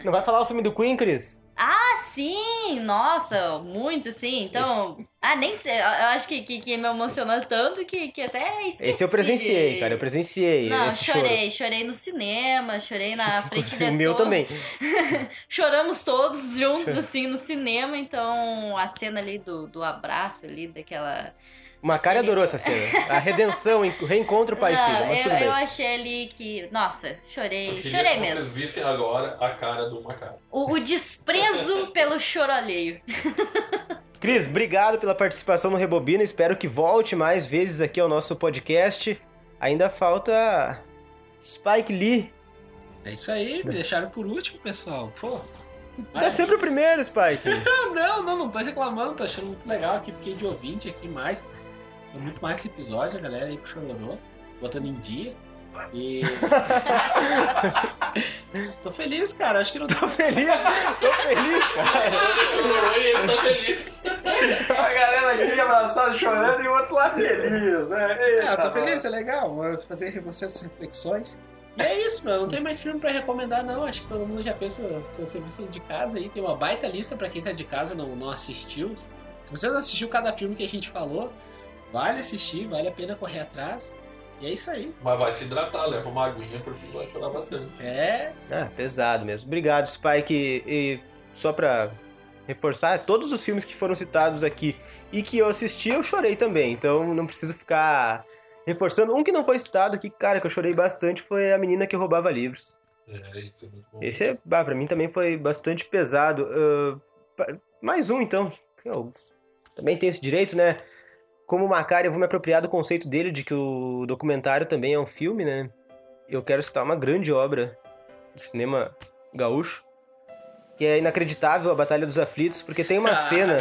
Não vai falar o filme do Queen, Cris? Ah, sim! Nossa, muito sim. Então. Ah, nem sei. Eu acho que, que, que me emocionou tanto que, que até esqueci. Esse eu presenciei, cara. Eu presenciei Não, esse chorei. Chorei no cinema, chorei na frente choro. da O meu também. Choramos todos juntos, assim, no cinema. Então, a cena ali do, do abraço ali, daquela... O Macari adorou essa cena. A redenção, o reencontro pai e Não, filho, mas eu, tudo bem. eu achei ali que... Nossa, chorei. Chorei que mesmo. vocês vissem agora a cara do Macaco. O, o desprezo pelo choro alheio. Cris, obrigado pela participação no Rebobina. Espero que volte mais vezes aqui ao nosso podcast. Ainda falta Spike Lee. É isso aí, me deixaram por último, pessoal. Pô. Tá sempre o primeiro, Spike. Não, não, não, não tô reclamando, tô achando muito legal aqui, fiquei de ouvinte aqui mais. Tô muito mais esse episódio, a galera aí que chororou, botando em dia. E. tô feliz, cara. Acho que não Tô feliz, tô feliz, cara. E ele tá feliz. A galera aqui abraçada chorando e o outro lá feliz, né? Ah, eu tô Eita, feliz, é legal. Vou fazer essas reflexões. E é isso, mano. Não tem mais filme pra recomendar, não. Acho que todo mundo já fez o seu serviço de casa aí. Tem uma baita lista pra quem tá de casa e não, não assistiu. Se você não assistiu cada filme que a gente falou, vale assistir, vale a pena correr atrás. E é isso aí. Mas vai se hidratar, leva uma aguinha porque vai chorar bastante. É. Ah, pesado mesmo. Obrigado, Spike. E só pra reforçar, todos os filmes que foram citados aqui e que eu assisti, eu chorei também. Então não preciso ficar reforçando. Um que não foi citado aqui, cara, que eu chorei bastante foi A Menina que Roubava Livros. É, isso é muito bom. Esse, é, ah, pra mim, também foi bastante pesado. Pa- mais um, então. Eu também tenho esse direito, né? Como Macari, eu vou me apropriar do conceito dele de que o documentário também é um filme, né? Eu quero citar uma grande obra de cinema gaúcho, que é inacreditável, A Batalha dos Aflitos, porque tem uma cena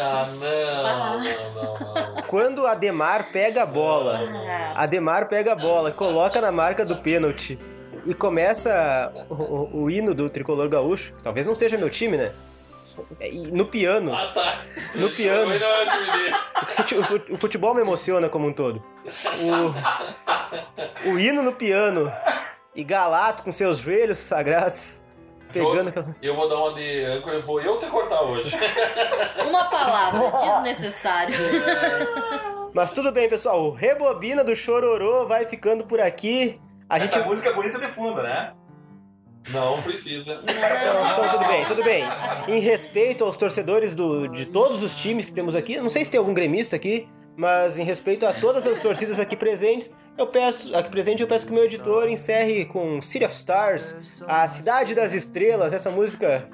Ah, não, não, não, não. quando Ademar pega a bola. Ah, Ademar pega a bola, coloca na marca do pênalti e começa o, o- o hino do tricolor gaúcho. Talvez não seja meu time, né? É, e No piano. Ah, tá. No piano. O fute- o fute- O futebol me emociona como um todo. O, o hino no piano. E Galato com seus joelhos sagrados. pegando aquela. Eu vou dar uma de âncora, eu vou eu te cortar hoje. Uma palavra, desnecessário. Mas tudo bem, pessoal. O Rebobina do Chororô vai ficando por aqui. A gente. Essa música é bonita de fundo, né? Não precisa. Então, tudo bem, tudo bem. Em respeito aos torcedores do, de todos os times que temos aqui, não sei se tem algum gremista aqui, mas em respeito a todas as torcidas aqui presentes, eu peço, aqui presente, eu peço que o meu editor encerre com City of Stars, a Cidade das Estrelas, essa música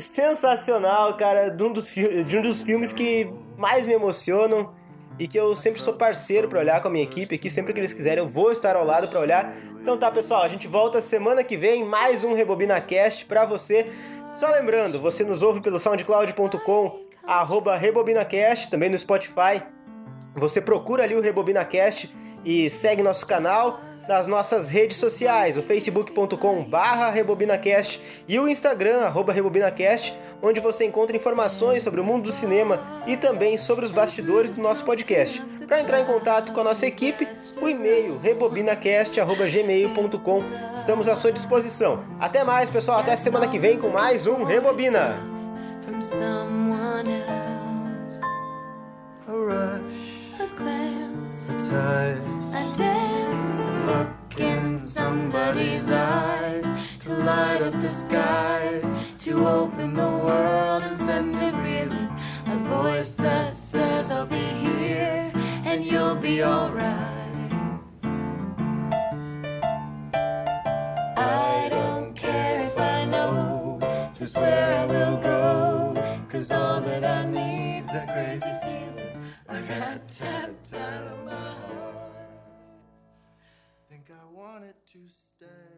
sensacional, cara, de um dos, de um dos filmes que mais me emocionam e que eu sempre sou parceiro pra olhar com a minha equipe aqui, sempre que eles quiserem eu vou estar ao lado pra olhar. Então tá, pessoal, a gente volta semana que vem, mais um RebobinaCast pra você. Só lembrando, você nos ouve pelo soundcloud.com, arroba RebobinaCast, também no Spotify. Você procura ali o RebobinaCast e segue nosso canal nas nossas redes sociais, o facebook.com barra RebobinaCast e o Instagram, arroba RebobinaCast, onde você encontra informações sobre o mundo do cinema e também sobre os bastidores do nosso podcast. Para entrar em contato com a nossa equipe, o e-mail rebobinacast.gmail.com. Estamos à sua disposição. Até mais, pessoal. Até semana que vem com mais um Rebobina. from someone else. A rush, A glance, a a dance, look in somebody's eyes to light up the skies, to open the world and send it reeling. A voice that says, I'll be here and you'll be alright. I don't care if I know just where I will go, cause all that I need's this crazy feeling. I got tapped out of my heart wanted to stay.